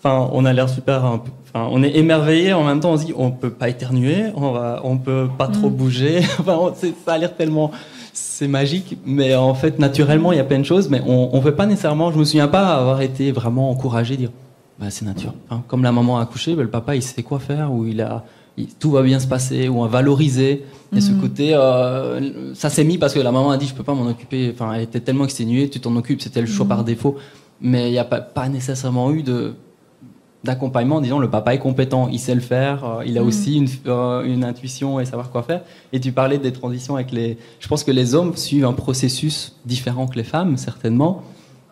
Enfin, on a l'air super. Enfin, on est émerveillé. En même temps, on se dit, on peut pas éternuer, on va, on peut pas trop Mm. bouger. Enfin, on- ça a l'air tellement, c'est magique. Mais en fait, naturellement, il y a plein de choses. Mais on, on veut pas nécessairement. Je me souviens pas avoir été vraiment encouragé, dire, bah, c'est nature. Comme la maman a accouché, bah, le papa, il sait quoi faire, ou il a, tout va bien se passer, ou à valoriser. Et ce Mhm. côté, euh, ça s'est mis parce que la maman a dit, je peux pas m'en occuper. Enfin, elle était tellement exténuée, tu t'en occupes. C'était le choix Mhm. par défaut. Mais il n'y a pas, pas nécessairement eu de d'accompagnement en disant le papa est compétent, il sait le faire, euh, il a Mhm. aussi une, euh, une intuition et savoir quoi faire. Et tu parlais des transitions avec les... Je pense que les hommes suivent un processus différent que les femmes, certainement.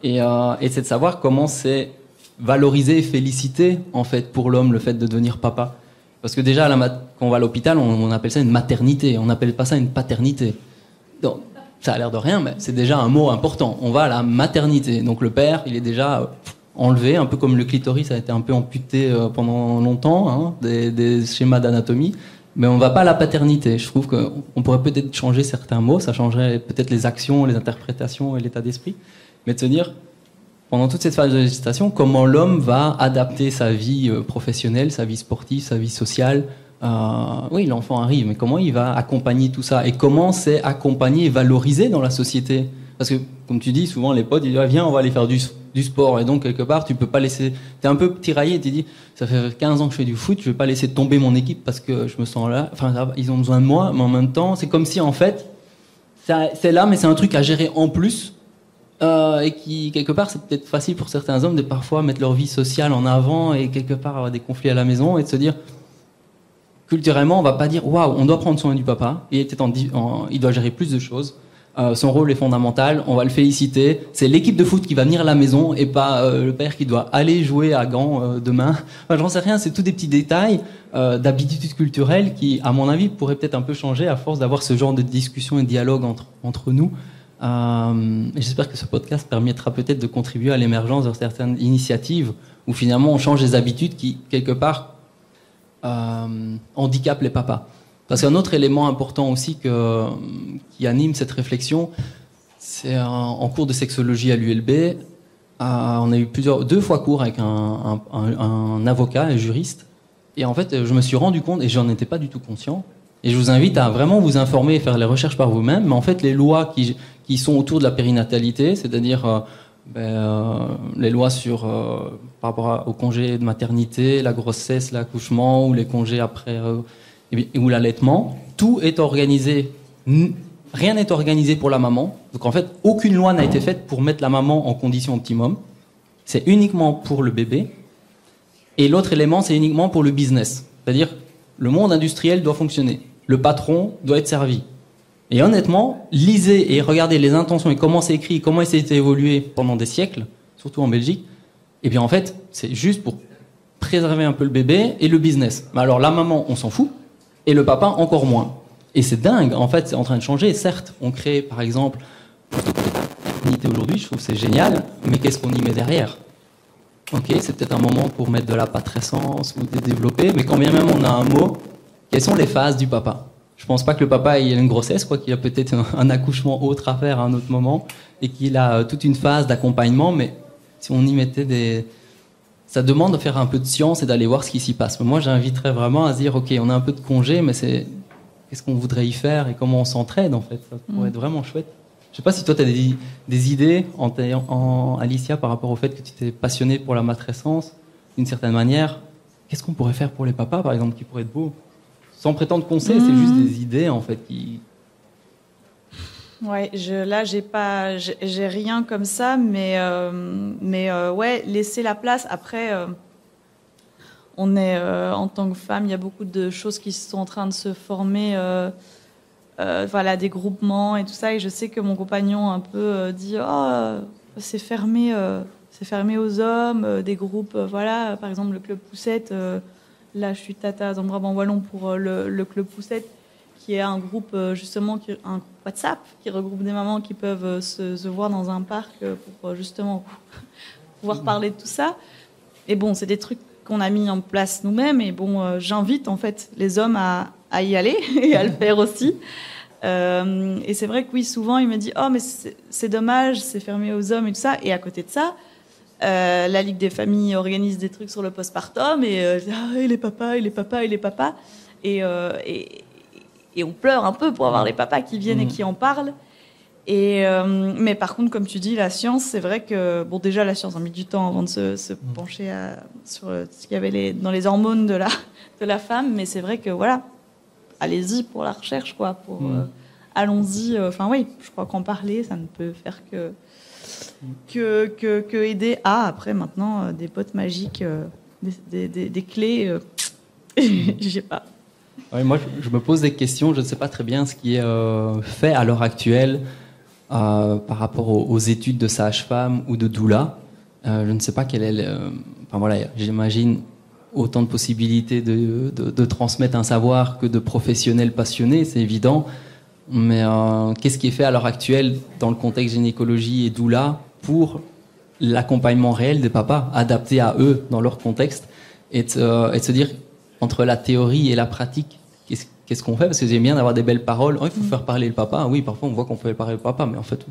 Et, et c'est de savoir comment c'est valorisé et félicité, en fait, pour l'homme, le fait de devenir papa. Parce que déjà, quand on va à l'hôpital, on, appelle ça une maternité, on n'appelle pas ça une paternité. Donc, ça a l'air de rien, mais c'est déjà un mot important. On va à la maternité. Donc le père, il est déjà euh, enlevé, un peu comme le clitoris a été un peu amputé euh, pendant longtemps, hein, des, des schémas d'anatomie. Mais on va pas à la paternité. Je trouve qu'on pourrait peut-être changer certains mots, ça changerait peut-être les actions, les interprétations et l'état d'esprit. Mais de se dire, pendant toute cette phase de gestation, comment l'homme va adapter sa vie euh, professionnelle, sa vie sportive, sa vie sociale. Euh, oui, l'enfant arrive, mais comment il va accompagner tout ça Et comment c'est accompagné et valorisé dans la société? Parce que, comme tu dis, souvent les potes, ils disent, Ah, viens, on va aller faire du, sport. Et donc, quelque part, tu peux pas laisser... Tu es un peu tiraillé, tu dis, ça fait 15 ans que je fais du foot, je vais pas laisser tomber mon équipe parce que je me sens là. Enfin, ils ont besoin de moi, mais en même temps, c'est comme si, en fait, c'est là, mais c'est un truc à gérer en plus. Euh, et qui, quelque part, c'est peut-être facile pour certains hommes de parfois mettre leur vie sociale en avant et quelque part avoir des conflits à la maison et de se dire, culturellement, on va pas dire, waouh, on doit prendre soin du papa, il, est en en- il doit gérer plus de choses. Euh, son rôle est fondamental, on va le féliciter. C'est l'équipe de foot qui va venir à la maison et pas euh, le père qui doit aller jouer à Gand demain. Enfin, j'en sais rien, c'est tous des petits détails d'habitudes culturelles qui, à mon avis, pourraient peut-être un peu changer à force d'avoir ce genre de discussion et de dialogue entre, entre nous. Euh, J'espère que ce podcast permettra peut-être de contribuer à l'émergence de certaines initiatives où finalement on change des habitudes qui, quelque part, euh, handicapent les papas. Parce qu'un autre élément important aussi qui anime cette réflexion, c'est en, en cours de sexologie à l'ULB, euh, on a eu plusieurs, deux fois cours avec un, un- un- un avocat et juriste. Et en fait, je me suis rendu compte, et j'en étais pas du tout conscient, et je vous invite à vraiment vous informer et faire les recherches par vous-même. Mais en fait, les lois qui, qui sont autour de la périnatalité, c'est-à-dire euh, ben, euh, les lois sur, euh, par rapport au congé de maternité, la grossesse, l'accouchement ou les congés après ou l'allaitement, tout est organisé. Rien n'est organisé pour la maman. Donc en fait, aucune loi n'a été faite pour mettre la maman en condition optimum. C'est uniquement pour le bébé. Et l'autre élément, c'est uniquement pour le business. C'est-à-dire, le monde industriel doit fonctionner. Le patron doit être servi. Et honnêtement, lisez et regardez les intentions et comment c'est écrit, comment été évolué pendant des siècles, surtout en Belgique. Et bien en fait, c'est juste pour préserver un peu le bébé et le business. Mais alors la maman, on s'en fout, et le papa encore moins. Et c'est dingue, en fait, c'est en train de changer. Certes, on crée, par exemple, aujourd'hui, je trouve c'est génial, mais qu'est-ce qu'on y met derrière? Ok, c'est peut-être un moment pour mettre de la patrescence ou de développer, mais quand bien même on a un mot, quelles sont les phases du papa? Je pense pas que le papa ait une grossesse, quoi qu'il a peut-être un, accouchement autre à faire à un autre moment, et qu'il a euh, toute une phase d'accompagnement, mais si on y mettait des... Ça demande de faire un peu de science et d'aller voir ce qui s'y passe. Mais moi, j'inviterais vraiment à se dire, ok, on a un peu de congé, mais c'est qu'est-ce qu'on voudrait y faire et comment on s'entraide, en fait? Ça pourrait Mm. être vraiment chouette. Je sais pas si toi, tu as des, des idées, en, t'ayant- en, Alicia, par rapport au fait que tu t'es passionnée pour la matrescence, d'une certaine manière. Qu'est-ce qu'on pourrait faire pour les papas, par exemple, qui pourrait être beau Sans prétendre qu'on sait, c'est juste des idées, en fait, qui... Ouais, je, là, j'ai pas, j'ai rien comme ça, mais, euh, mais euh, ouais, laisser la place. Après, euh, on est en tant que femme, il y a beaucoup de choses qui sont en train de se former, voilà, des groupements et tout ça. Et je sais que mon compagnon un peu dit, oh, c'est fermé, c'est fermé aux hommes, des groupes, voilà, par exemple le club Poussette. Là, je suis tata dans Brabant wallon pour euh, le, club Poussette qui est un groupe euh, justement, qui, un groupe WhatsApp qui regroupe des mamans qui peuvent euh, se, voir dans un parc pour justement pouvoir parler de tout ça. Et bon, c'est des trucs qu'on a mis en place nous-mêmes. Et bon, j'invite en fait les hommes à, y aller et à le faire aussi. Et c'est vrai que oui, souvent il me dit oh mais c'est dommage, c'est fermé aux hommes et tout ça. Et à côté de ça, euh, la Ligue des familles organise des trucs sur le postpartum et, euh, ah, et les papas, et les papas, et les papas. Et, euh, et, et on pleure un peu pour avoir les papas qui viennent et Mhm. qui en parlent. Et, euh, mais par contre, comme tu dis, la science, c'est vrai que, bon, déjà, la science a mis du temps avant de se, se pencher à- sur ce qu'il y avait les- dans les hormones de la, de la femme, mais c'est vrai que, voilà, allez-y pour la recherche, quoi. Pour, euh, Allons-y. Enfin, oui, je crois qu'en parler, ça ne peut faire que, que, que, que aider à, après, maintenant, euh, des potes magiques, euh, des, des, clés, euh, je sais pas. Moi, je, me pose des questions. Je ne sais pas très bien ce qui est fait à l'heure actuelle par rapport aux, études de sage-femme ou de doula. Je ne sais pas quel est. Enfin voilà, j'imagine autant de possibilités de- de transmettre un savoir que de professionnels passionnés, c'est évident. Mais euh, qu'est-ce qui est fait à l'heure actuelle dans le contexte gynécologie et doula pour l'accompagnement réel des papas, adapté à eux dans leur contexte, et de, se- et de se dire entre la théorie et la pratique, qu'est-ce qu'est-ce qu'on fait? Parce que j'aime bien d'avoir des belles paroles. Oh, il faut faire parler le papa. Oui, parfois on voit qu'on fait parler le papa, mais en fait,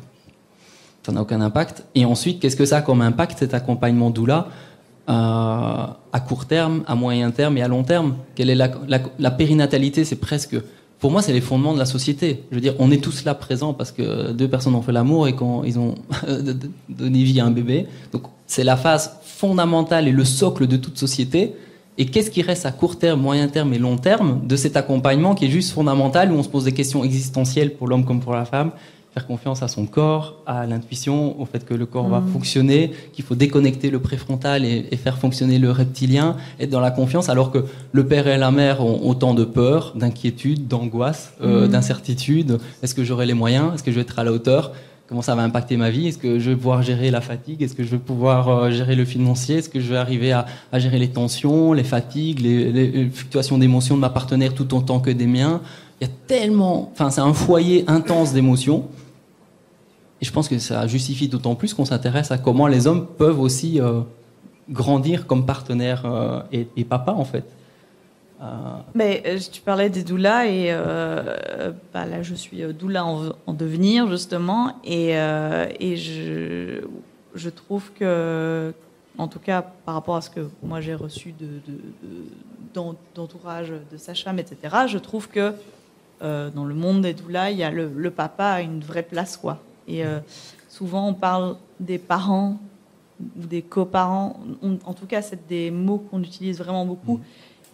ça n'a aucun impact. Et ensuite, qu'est-ce que ça a comme impact cet accompagnement doula euh, à court terme, à moyen terme et à long terme? Quelle est la, la- la périnatalité? C'est presque, pour moi, c'est les fondements de la société. Je veux dire, on est tous là présents parce que deux personnes ont fait l'amour et quand ils ont donné vie à un bébé. Donc, c'est la phase fondamentale et le socle de toute société. Et qu'est-ce qui reste à court terme, moyen terme et long terme de cet accompagnement qui est juste fondamental, où on se pose des questions existentielles pour l'homme comme pour la femme Faire confiance à son corps, à l'intuition, au fait que le corps va Mhm. fonctionner, qu'il faut déconnecter le préfrontal et, et faire fonctionner le reptilien, être dans la confiance, alors que le père et la mère ont autant de peur, d'inquiétude, d'angoisse, euh, Mhm. d'incertitude. Est-ce que j'aurai les moyens? Est-ce que je vais être à la hauteur? Comment ça va impacter ma vie? Est-ce que je vais pouvoir gérer la fatigue? Est-ce que je vais pouvoir euh, gérer le financier? Est-ce que je vais arriver à, à gérer les tensions, les fatigues, les, les- les fluctuations d'émotions de ma partenaire tout autant que des miens? Il y a tellement... Enfin, c'est un foyer intense d'émotions. Et je pense que ça justifie d'autant plus qu'on s'intéresse à comment les hommes peuvent aussi euh, grandir comme partenaires euh, et, et papa, en fait. Euh, Mais tu parlais des doulas et bah, là je suis doula en, en devenir justement et, je, trouve que en tout cas par rapport à ce que moi j'ai reçu de, de- de- d'en- d'entourage de sage-femme etc je trouve que dans le monde des doulas il y a le, le papa a une vraie place quoi et euh, souvent on parle des parents ou des coparents. On- en tout cas c'est des mots qu'on utilise vraiment beaucoup.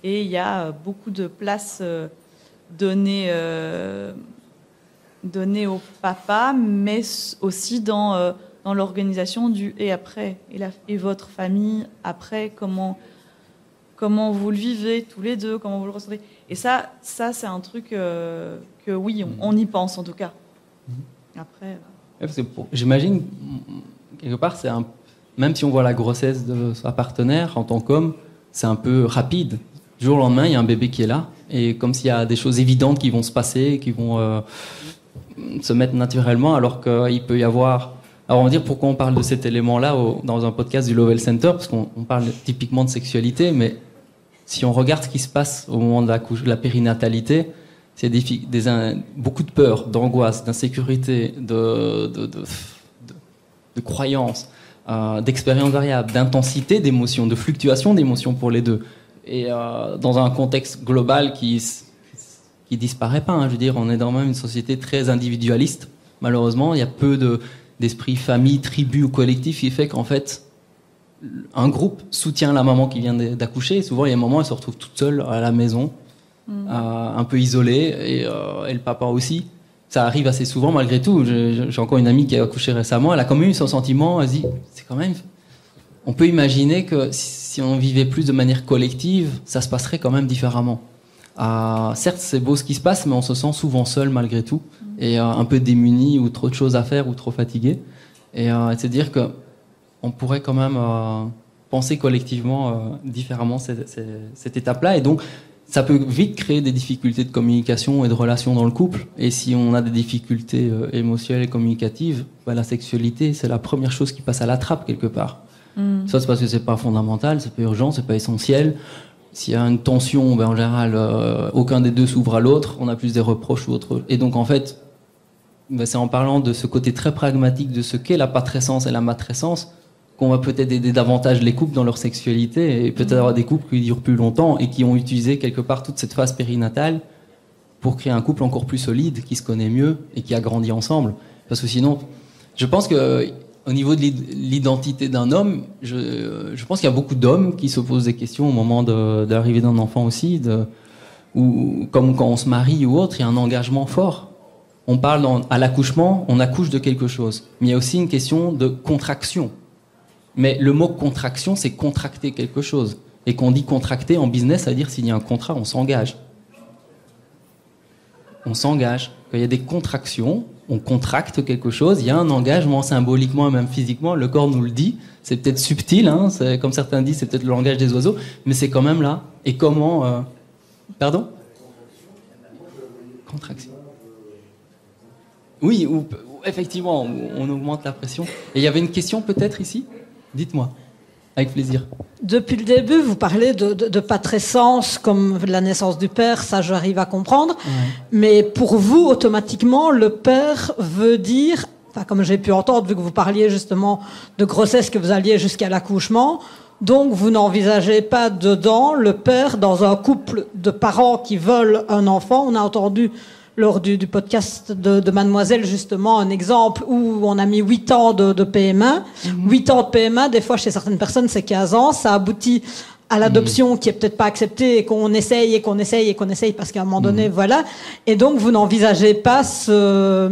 Et il y a euh, beaucoup de place euh, donnée, euh, donnée au papa, mais aussi dans, dans l'organisation du et après, et, la, et votre famille après, comment, comment vous le vivez tous les deux, comment vous le ressentez. Et ça, ça c'est un truc euh, que oui, on, on y pense en tout cas. Après, euh, parce que J'imagine, quelque part, c'est même si on voit la grossesse de sa partenaire en tant qu'homme, c'est un peu rapide. Du jour au lendemain, il y a un bébé qui est là, et comme s'il y a des choses évidentes qui vont se passer, qui vont euh, se mettre naturellement, alors qu'il peut y avoir. Alors on va dire pourquoi on parle de cet élément-là dans un podcast du Lovell Center, parce qu'on on parle typiquement de sexualité, mais si on regarde ce qui se passe au moment de la périnatalité, c'est des, beaucoup de peur, d'angoisse, d'insécurité, de, de, de, de- euh, d'expériences variables, d'intensité d'émotions, de fluctuation d'émotions pour les deux. Et euh, dans un contexte global qui qui disparaît pas, hein, je veux dire, on est dans même une société très individualiste. Malheureusement, il y a peu de d'esprit famille, tribu ou collectif qui fait qu'en fait un groupe soutient la maman qui vient d'accoucher. Souvent, il y a un moment, elle se retrouve toute seule à la maison, euh, un peu isolée, et, euh, et le papa aussi. Ça arrive assez souvent, malgré tout. J'ai encore une amie qui a accouché récemment. Elle a quand même eu son sentiment. Elle se dit, c'est quand même. On peut imaginer que si on vivait plus de manière collective, ça se passerait quand même différemment. Euh, certes, c'est beau ce qui se passe, mais on se sent souvent seul malgré tout, et euh, un peu démuni ou trop de choses à faire ou trop fatigué. Et euh, c'est dire que on pourrait quand même euh, penser collectivement euh, différemment cette, cette- cette étape-là. Et donc, ça peut vite créer des difficultés de communication et de relations dans le couple. Et si on a des difficultés euh, émotionnelles et communicatives, bah, la sexualité, c'est la première chose qui passe à la trappe quelque part. Soit c'est parce que c'est pas fondamental, c'est pas urgent, c'est pas essentiel. S'il y a une tension, ben, en général, euh, aucun des deux s'ouvre à l'autre, on a plus des reproches ou autre. Et donc, en fait, ben, c'est en parlant de ce côté très pragmatique de ce qu'est la patrescence et la matrescence qu'on va peut-être aider davantage les couples dans leur sexualité et peut-être avoir des couples qui durent plus longtemps et qui ont utilisé quelque part toute cette phase périnatale pour créer un couple encore plus solide, qui se connaît mieux et qui a grandi ensemble. Parce que sinon, je pense que euh, au niveau de l'id- l'identité d'un homme, je, je pense qu'il y a beaucoup d'hommes qui se posent des questions au moment l'arrivée d'un enfant aussi, ou comme quand on se marie ou autre, il y a un engagement fort. On parle à l'accouchement, on accouche de quelque chose, mais il y a aussi une question de contraction. Mais le mot contraction, c'est contracter quelque chose. Et qu'on dit contracter en business, ça veut dire s'il y a un contrat, on s'engage. On s'engage. Quand il y a des contractions, on contracte quelque chose, il y a un engagement symboliquement et même physiquement, le corps nous le dit. C'est peut-être subtil, hein, comme certains disent, c'est peut-être le langage des oiseaux, mais c'est quand même là. Et comment. euh, Pardon? Contraction. Oui, ou, ou effectivement, on augmente la pression. Et il y avait une question peut-être ici? Dites-moi, avec plaisir. Depuis le début, vous parlez de, de, de patrescence comme la naissance du père, ça j'arrive à comprendre. Mais pour vous, automatiquement, le père veut dire, enfin, comme j'ai pu entendre, vu que vous parliez justement de grossesse, que vous alliez jusqu'à l'accouchement, donc vous n'envisagez pas dedans le père dans un couple de parents qui veulent un enfant. On a entendu lors du, du podcast de, de Mademoiselle justement un exemple où on a mis 8 ans de, de PMA. 8 ans de PMA, des fois chez certaines personnes c'est 15 ans, ça aboutit à l'adoption qui est peut-être pas acceptée et qu'on essaye et qu'on essaye et qu'on essaye parce qu'à un moment donné, voilà. Et donc vous n'envisagez pas ce,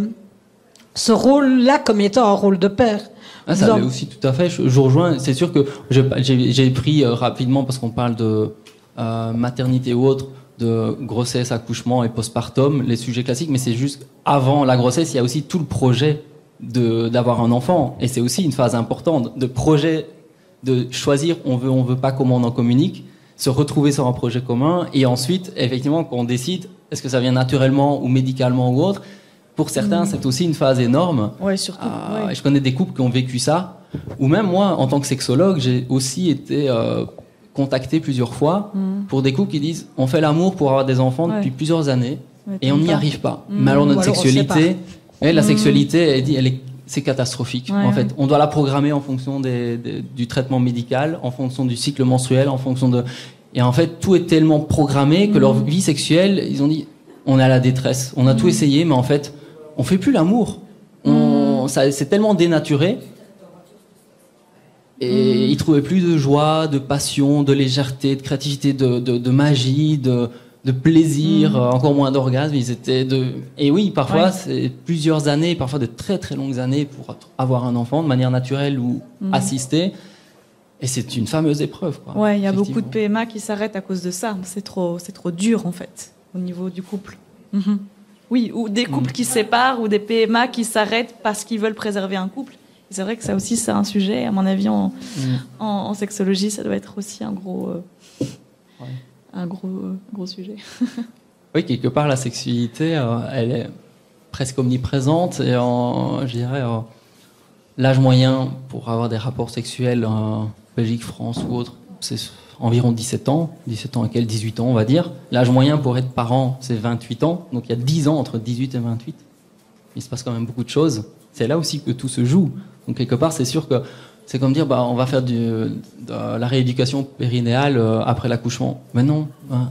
ce rôle-là comme étant un rôle de père. Ah, ça en- l'est aussi tout à fait. Je, je vous rejoins. C'est sûr que j'ai pris euh, rapidement parce qu'on parle de euh, maternité ou autre, de grossesse, accouchement et postpartum, les sujets classiques. Mais c'est juste avant la grossesse, il y a aussi tout le projet de d'avoir un enfant et c'est aussi une phase importante de projet de choisir on veut on veut pas comment on en communique se retrouver sur un projet commun et ensuite effectivement quand on décide est-ce que ça vient naturellement ou médicalement ou autre pour certains c'est aussi une phase énorme Ouais, surtout. ah, ouais. Je connais des couples qui ont vécu ça. Ou même moi, en tant que sexologue, j'ai aussi été euh, contacté plusieurs fois pour des couples qui disent on fait l'amour pour avoir des enfants Ouais. depuis plusieurs années et on n'y arrive pas. Mm. Mais alors notre alors sexualité, la sexualité, elle est, c'est catastrophique. Ouais, en ouais. fait, on doit la programmer en fonction des, des- du traitement médical, en fonction du cycle menstruel, en fonction de. Et en fait, tout est tellement programmé que leur vie sexuelle, ils ont dit, on est à la détresse. On a tout essayé, mais en fait, on fait plus l'amour. C'est tellement dénaturé. Et ils trouvaient plus de joie, de passion, de légèreté, de créativité, de, de, de magie, de, de plaisir, euh, encore moins d'orgasme. Ils étaient de. Et oui, parfois Ouais. c'est plusieurs années, parfois de très très longues années pour avoir un enfant de manière naturelle ou assistée. Et c'est une fameuse épreuve. Quoi, Ouais, il y a beaucoup de. PMA qui s'arrêtent à cause de ça. C'est trop, c'est trop dur en fait au niveau du couple. Mhm. Oui, ou des couples qui se séparent ou des PMA qui s'arrêtent parce qu'ils veulent préserver un couple. C'est vrai que ça aussi, c'est un sujet. À mon avis, en, Mm. en, en sexologie, ça doit être aussi un gros, euh, Ouais. un gros, euh, gros sujet. Oui, quelque part, la sexualité, euh, elle est presque omniprésente. Et en, je dirais, l'âge moyen pour avoir des rapports sexuels en Belgique, France ou autre, c'est environ 17 ans. 17 ans à quel 18 ans, on va dire. L'âge moyen pour être parent, c'est 28 ans. Donc il y a 10 ans entre 18 et 28. Il se passe quand même beaucoup de choses. C'est là aussi que tout se joue. Donc quelque part, c'est sûr que c'est comme dire, bah, on va faire de la rééducation périnéale euh, après l'accouchement. Mais non. hein,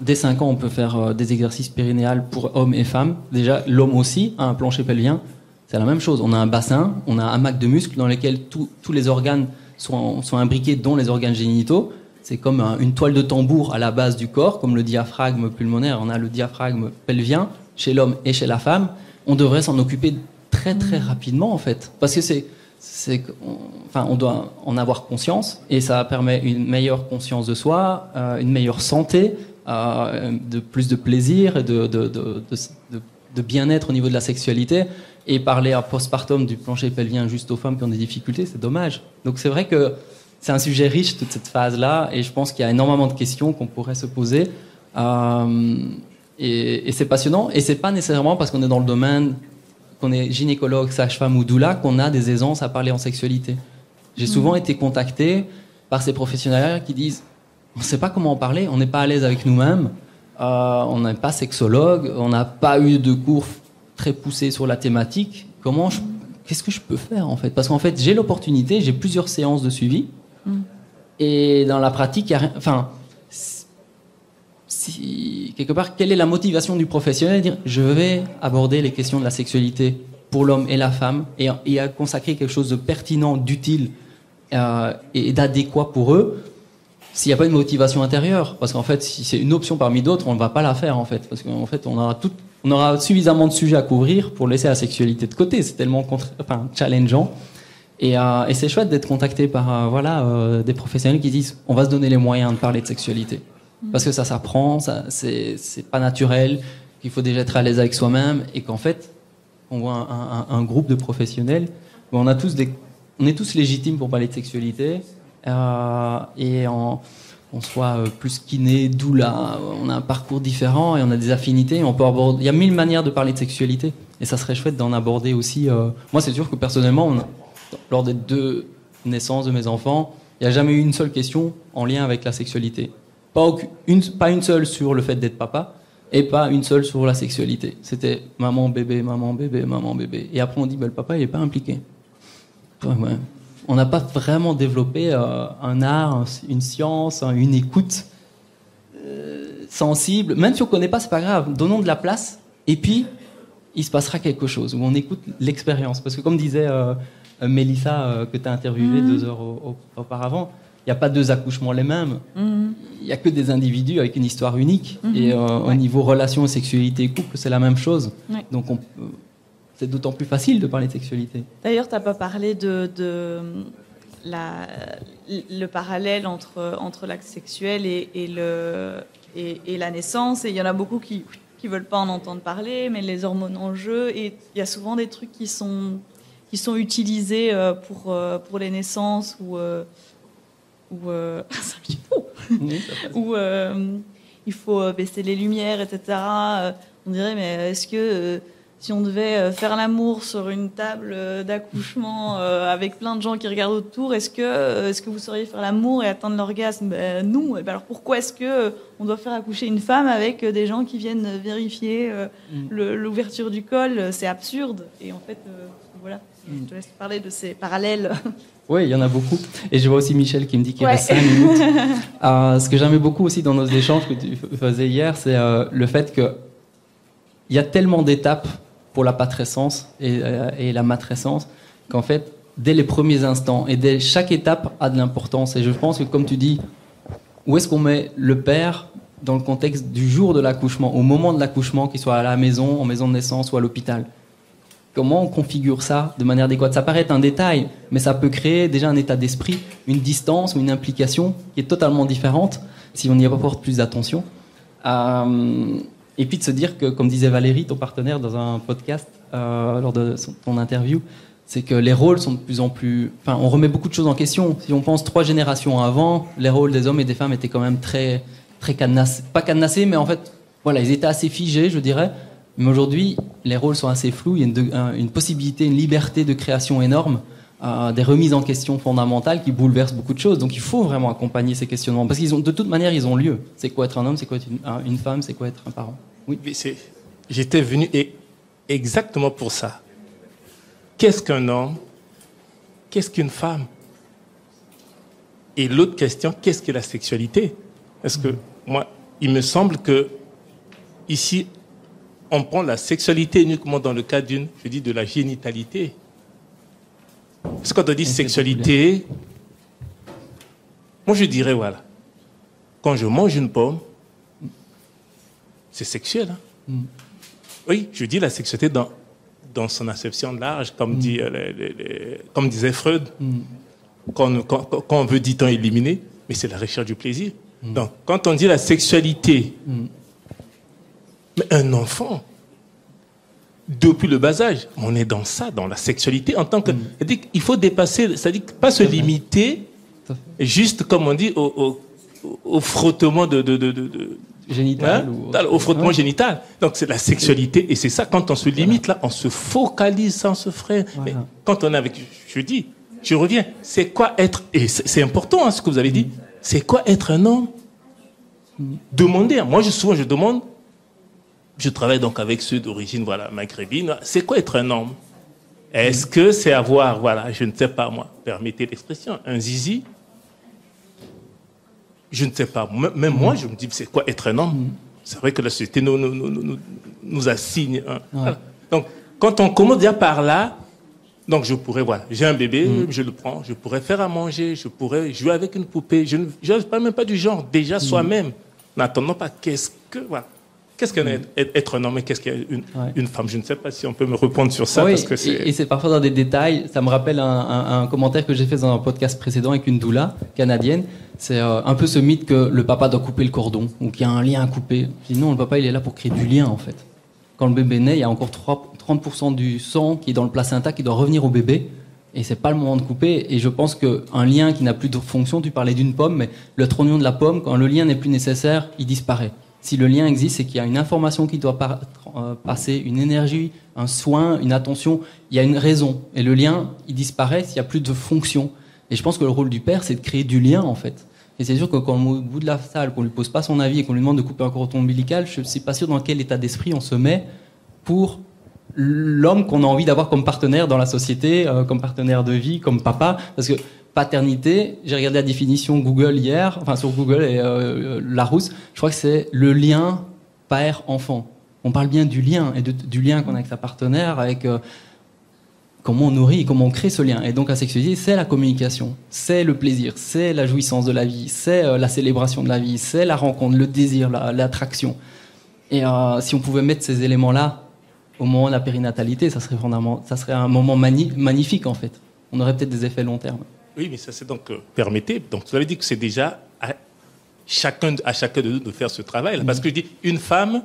dès 5 ans, on peut faire euh, des exercices périnéales pour hommes et femmes. Déjà, l'homme aussi a un plancher pelvien. C'est la même chose. On a un bassin, on a un hamac de muscles dans lesquels tous- les organes sont, imbriqués, dont les organes génitaux. C'est comme un- une toile de tambour à la base du corps, comme le diaphragme pulmonaire. On a le diaphragme pelvien chez l'homme et chez la femme. On devrait s'en occuper très très rapidement en fait, parce que c'est, enfin, on doit en avoir conscience et ça permet une meilleure conscience de soi, euh, une meilleure santé, euh, de plus de plaisir et de, de- de bien-être au niveau de la sexualité. Et parler à postpartum du plancher pelvien juste aux femmes qui ont des difficultés, c'est dommage. Donc c'est vrai que c'est un sujet riche toute cette phase-là, et je pense qu'il y a énormément de questions qu'on pourrait se poser. Euh, et et c'est passionnant, et c'est pas nécessairement parce qu'on est dans le domaine, qu'on est gynécologue, sage-femme ou doula, qu'on a des aisances à parler en sexualité. J'ai souvent été contacté par ces professionnels qui disent on ne sait pas comment en parler, on n'est pas à l'aise avec nous-mêmes, euh, on n'est pas sexologue, on n'a pas eu de cours très poussés sur la thématique. Comment je- qu'est-ce que je peux faire en fait? Parce qu'en fait, j'ai l'opportunité, j'ai plusieurs séances de suivi, et dans la pratique, il y a rien. Enfin, quelque part, quelle est la motivation du professionnel dire je vais aborder les questions de la sexualité pour l'homme et la femme et, et à consacrer quelque chose de pertinent, d'utile euh, et d'adéquat pour eux s'il n'y a pas une motivation intérieure. Parce qu'en fait si c'est une option parmi d'autres on ne va pas la faire en fait. Parce qu'en fait on aura suffisamment de sujets à couvrir pour laisser la sexualité de côté. C'est tellement challengeant. Et, euh, et c'est chouette d'être contacté par euh, voilà des professionnels qui disent on va se donner les moyens de parler de sexualité parce que ça s'apprend, ça, c'est c'est pas naturel, qu'il faut déjà être à l'aise avec soi-même et qu'en fait, on voit un, groupe de professionnels on a tous on est tous légitimes pour parler de sexualité euh, et on soit euh, plus kiné, doula, on a un parcours différent et on a des affinités. On peut aborder, il y a mille manières de parler de sexualité et ça serait chouette d'en aborder aussi. euh, moi, c'est sûr que personnellement, lors des deux naissances de mes enfants, il n'y a jamais eu une seule question en lien avec la sexualité. Pas, une, pas une seule sur le fait d'être papa et pas une seule sur la sexualité. C'était maman, bébé, maman, bébé, maman, bébé. Et après, on dit, bah, le papa, il n'est pas impliqué. Ouais, ouais. On n'a pas vraiment développé euh, un art, un- une science, un- une écoute euh, sensible. Même si on ne connaît pas, c'est pas grave. Donnons de la place et puis il se passera quelque chose où on écoute l'expérience. Parce que comme disait euh, Mélissa, que tu as interviewé deux heures au- au- auparavant, n'y a pas deux accouchements les mêmes. Mhm. Il n'y a que des individus avec une histoire unique. Et euh, au niveau relation, sexualité, couple, c'est la même chose. Ouais. Donc on peut- c'est d'autant plus facile de parler de sexualité. D'ailleurs, tu n'as pas parlé de, de la, le parallèle entre, entre l'acte sexuel et, et le, et, et la naissance. Et il y en a beaucoup qui ne veulent pas en entendre parler, mais les hormones en jeu. Et il y a souvent des trucs qui sont, qui sont utilisés euh, pour, euh, pour les naissances ou. Ou euh, où euh, il faut euh, baisser les lumières, etc. On dirait, mais est-ce que euh, si on devait faire l'amour sur une table d'accouchement avec plein de gens qui regardent autour, est-ce que, est-ce que vous sauriez faire l'amour et atteindre l'orgasme? Ben, Non. Et ben alors pourquoi est-ce que on doit faire accoucher une femme avec des gens qui viennent vérifier Mm. l'ouverture du col? C'est absurde. Et en fait, voilà. Je te laisse parler de ces parallèles. Oui, il y en a beaucoup. Et je vois aussi Michel qui me dit qu'il Ouais. reste 5 minutes. Euh, ce que j'aimais beaucoup aussi dans nos échanges que tu faisais hier, c'est euh, le fait que il y a tellement d'étapes pour la patrescence et, euh, et la matrescence qu'en fait, dès les premiers instants et dès chaque étape a de l'importance. Et je pense que, comme tu dis, où est-ce qu'on met le père dans le contexte du jour de l'accouchement, au moment de l'accouchement, qu'il soit à la maison, en maison de naissance ou à l'hôpital? Comment on configure ça de manière adéquate? Ça paraît être un détail, mais ça peut créer déjà un état d'esprit, une distance une implication qui est totalement différente si on y apporte plus d'attention. Euh, et puis de se dire que, comme disait Valérie, ton partenaire dans un podcast, euh, lors de ton interview, c'est que les rôles sont de plus en plus. Enfin, on remet beaucoup de choses en question. Si on pense trois générations avant, les rôles des hommes et des femmes étaient quand même très, très cadenassés. Pas cadenassés, mais en fait, voilà, ils étaient assez figés, je dirais. Mais aujourd'hui, les rôles sont assez flous. Il y a une, un- une possibilité, une liberté de création énorme, euh, des remises en question fondamentales qui bouleversent beaucoup de choses. Donc, il faut vraiment accompagner ces questionnements parce qu'ils ont, de toute manière, ils ont lieu. C'est quoi être un homme? C'est quoi être une, un- une femme? C'est quoi être un parent? Oui. J'étais venu et exactement pour ça. Qu'est-ce qu'un homme? Qu'est-ce qu'une femme? Et l'autre question, qu'est-ce que la sexualité? Parce que moi, il me semble que ici, on prend la sexualité uniquement dans le cas d'une, je dis, de la génitalité. Parce que quand on dit sexualité, moi je dirais, voilà, quand je mange une pomme, c'est sexuel. hein. Mm. Oui, je dis la sexualité dans, dans son acception large, comme, Mm. dit, euh, comme disait Freud, Mm. quand, quand, quand on veut, dit-on, éliminer, mais c'est la recherche du plaisir. Donc, quand on dit la sexualité. Mais un enfant, depuis le bas âge, on est dans ça, dans la sexualité en tant que. C'est-à-dire qu'il faut dépasser, c'est-à-dire pas se Mm. Limiter, juste comme on dit, au, au- au frottement de, de, de, de- de- Génital Hein? ou au frottement Ouais. génital. Donc c'est la sexualité et c'est ça quand on se limite là, on se focalise sans se freine. Voilà. Mais quand on est avec, je dis, je reviens, c'est quoi être et c'est c'est important hein, ce que vous avez dit. C'est quoi être un homme? Demandez. Moi, je souvent je demande. Je travaille donc avec ceux d'origine voilà maghrébine. C'est quoi être un homme? Est-ce que c'est avoir voilà, je ne sais pas moi, permettez l'expression, un zizi? Je ne sais pas. Même moi, je me dis, c'est quoi être un homme? C'est vrai que la société nous, nous, nous, nous, nous assigne. voilà. Donc, quand on commence déjà par là, donc je pourrais, voilà, j'ai un bébé, je le prends, je pourrais faire à manger, je pourrais jouer avec une poupée. Je ne je ne parle même pas du genre, déjà soi-même. N'attendons pas qu'est-ce que, voilà. Qu'est-ce qu'être être, être un homme et qu'est-ce qu'être une, Ouais. une femme? Je ne sais pas si on peut me répondre sur ça Oui, parce que et, c'est. et c'est parfois dans des détails. Ça me rappelle un, un- un commentaire que j'ai fait dans un podcast précédent avec une doula canadienne. C'est euh, un peu ce mythe que le papa doit couper le cordon ou qu'il y a un lien à couper. Je dis non, le papa il est là pour créer du lien en fait. Quand le bébé naît, il y a encore 3 30% du sang qui est dans le placenta qui doit revenir au bébé. Et c'est pas le moment de couper. Et je pense qu'un lien qui n'a plus de fonction, tu parlais d'une pomme, mais le trognon de la pomme, quand le lien n'est plus nécessaire, il disparaît. Si le lien existe, c'est qu'il y a une information qui doit euh, passer, une énergie, un soin, une attention. Il y a une raison. Et le lien, il disparaît s'il n'y a plus de fonction. Et je pense que le rôle du père, c'est de créer du lien, en fait. Et c'est sûr que quand au bout de la salle, qu'on lui pose pas son avis et qu'on lui demande de couper un cordon ombilical, je ne suis pas sûr dans quel état d'esprit on se met pour l'homme qu'on a envie d'avoir comme partenaire dans la société, euh, comme partenaire de vie, comme papa. Parce que paternité, j'ai regardé la définition Google hier, enfin sur Google et euh, Larousse, je crois que c'est le lien père-enfant. On parle bien du lien et du lien qu'on a avec sa partenaire, avec euh, comment on nourrit comment on crée ce lien. Et donc la sexualité, c'est la communication, c'est le plaisir, c'est la jouissance de la vie, c'est euh, la célébration de la vie, c'est la rencontre, le désir, la- l'attraction. Et euh, si on pouvait mettre ces éléments-là au moment de la périnatalité, ça serait, ça serait un moment magnifique en fait. On aurait peut-être des effets long terme. Oui, mais ça c'est donc euh, permettez. Donc vous avez dit que c'est déjà à chacun, à chacun de nous de faire ce travail. Parce que je dis une femme,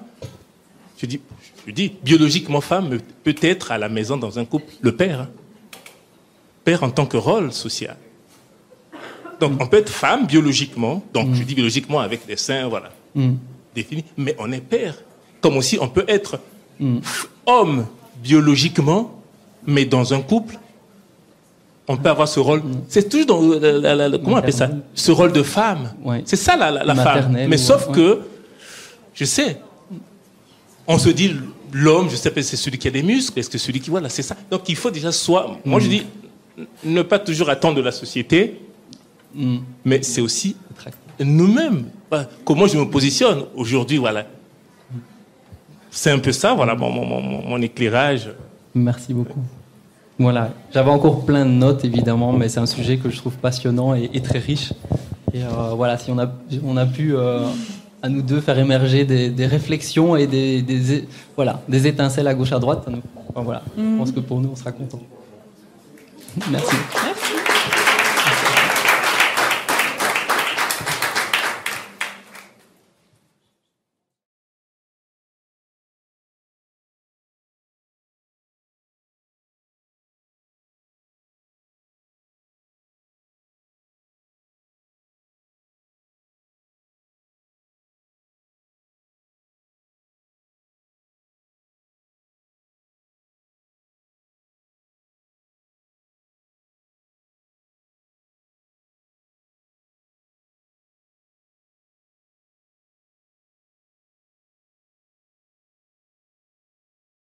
je dis, je dis biologiquement femme peut être à la maison dans un couple le père, hein. père en tant que rôle social. Donc on peut être femme biologiquement, donc je dis biologiquement avec des seins, voilà, Mm. définis, mais on est père. Comme aussi on peut être Mm. homme biologiquement, mais dans un couple, on peut avoir ce rôle. C'est toujours dans la- la- la- la- comment on appelle ça? Ce rôle de femme. Ouais. C'est ça la, femme. Mais sauf ouais. que, je sais, on se dit l'homme, je sais pas, c'est celui qui a des muscles, est-ce que celui qui voilà, c'est ça. Donc il faut déjà soit. Moi je dis ne pas toujours attendre de la société, Mm. mais c'est aussi nous-mêmes. Comment je me positionne aujourd'hui, voilà. C'est un peu ça, voilà, mon, mon- mon- mon éclairage. Merci beaucoup. Voilà, j'avais encore plein de notes évidemment, mais c'est un sujet que je trouve passionnant et, et très riche. Et euh, voilà, si on a, on a pu euh, à nous deux faire émerger des, des réflexions et des, voilà, des étincelles à gauche à droite, enfin, voilà, je pense que pour nous on sera content. Merci. Merci.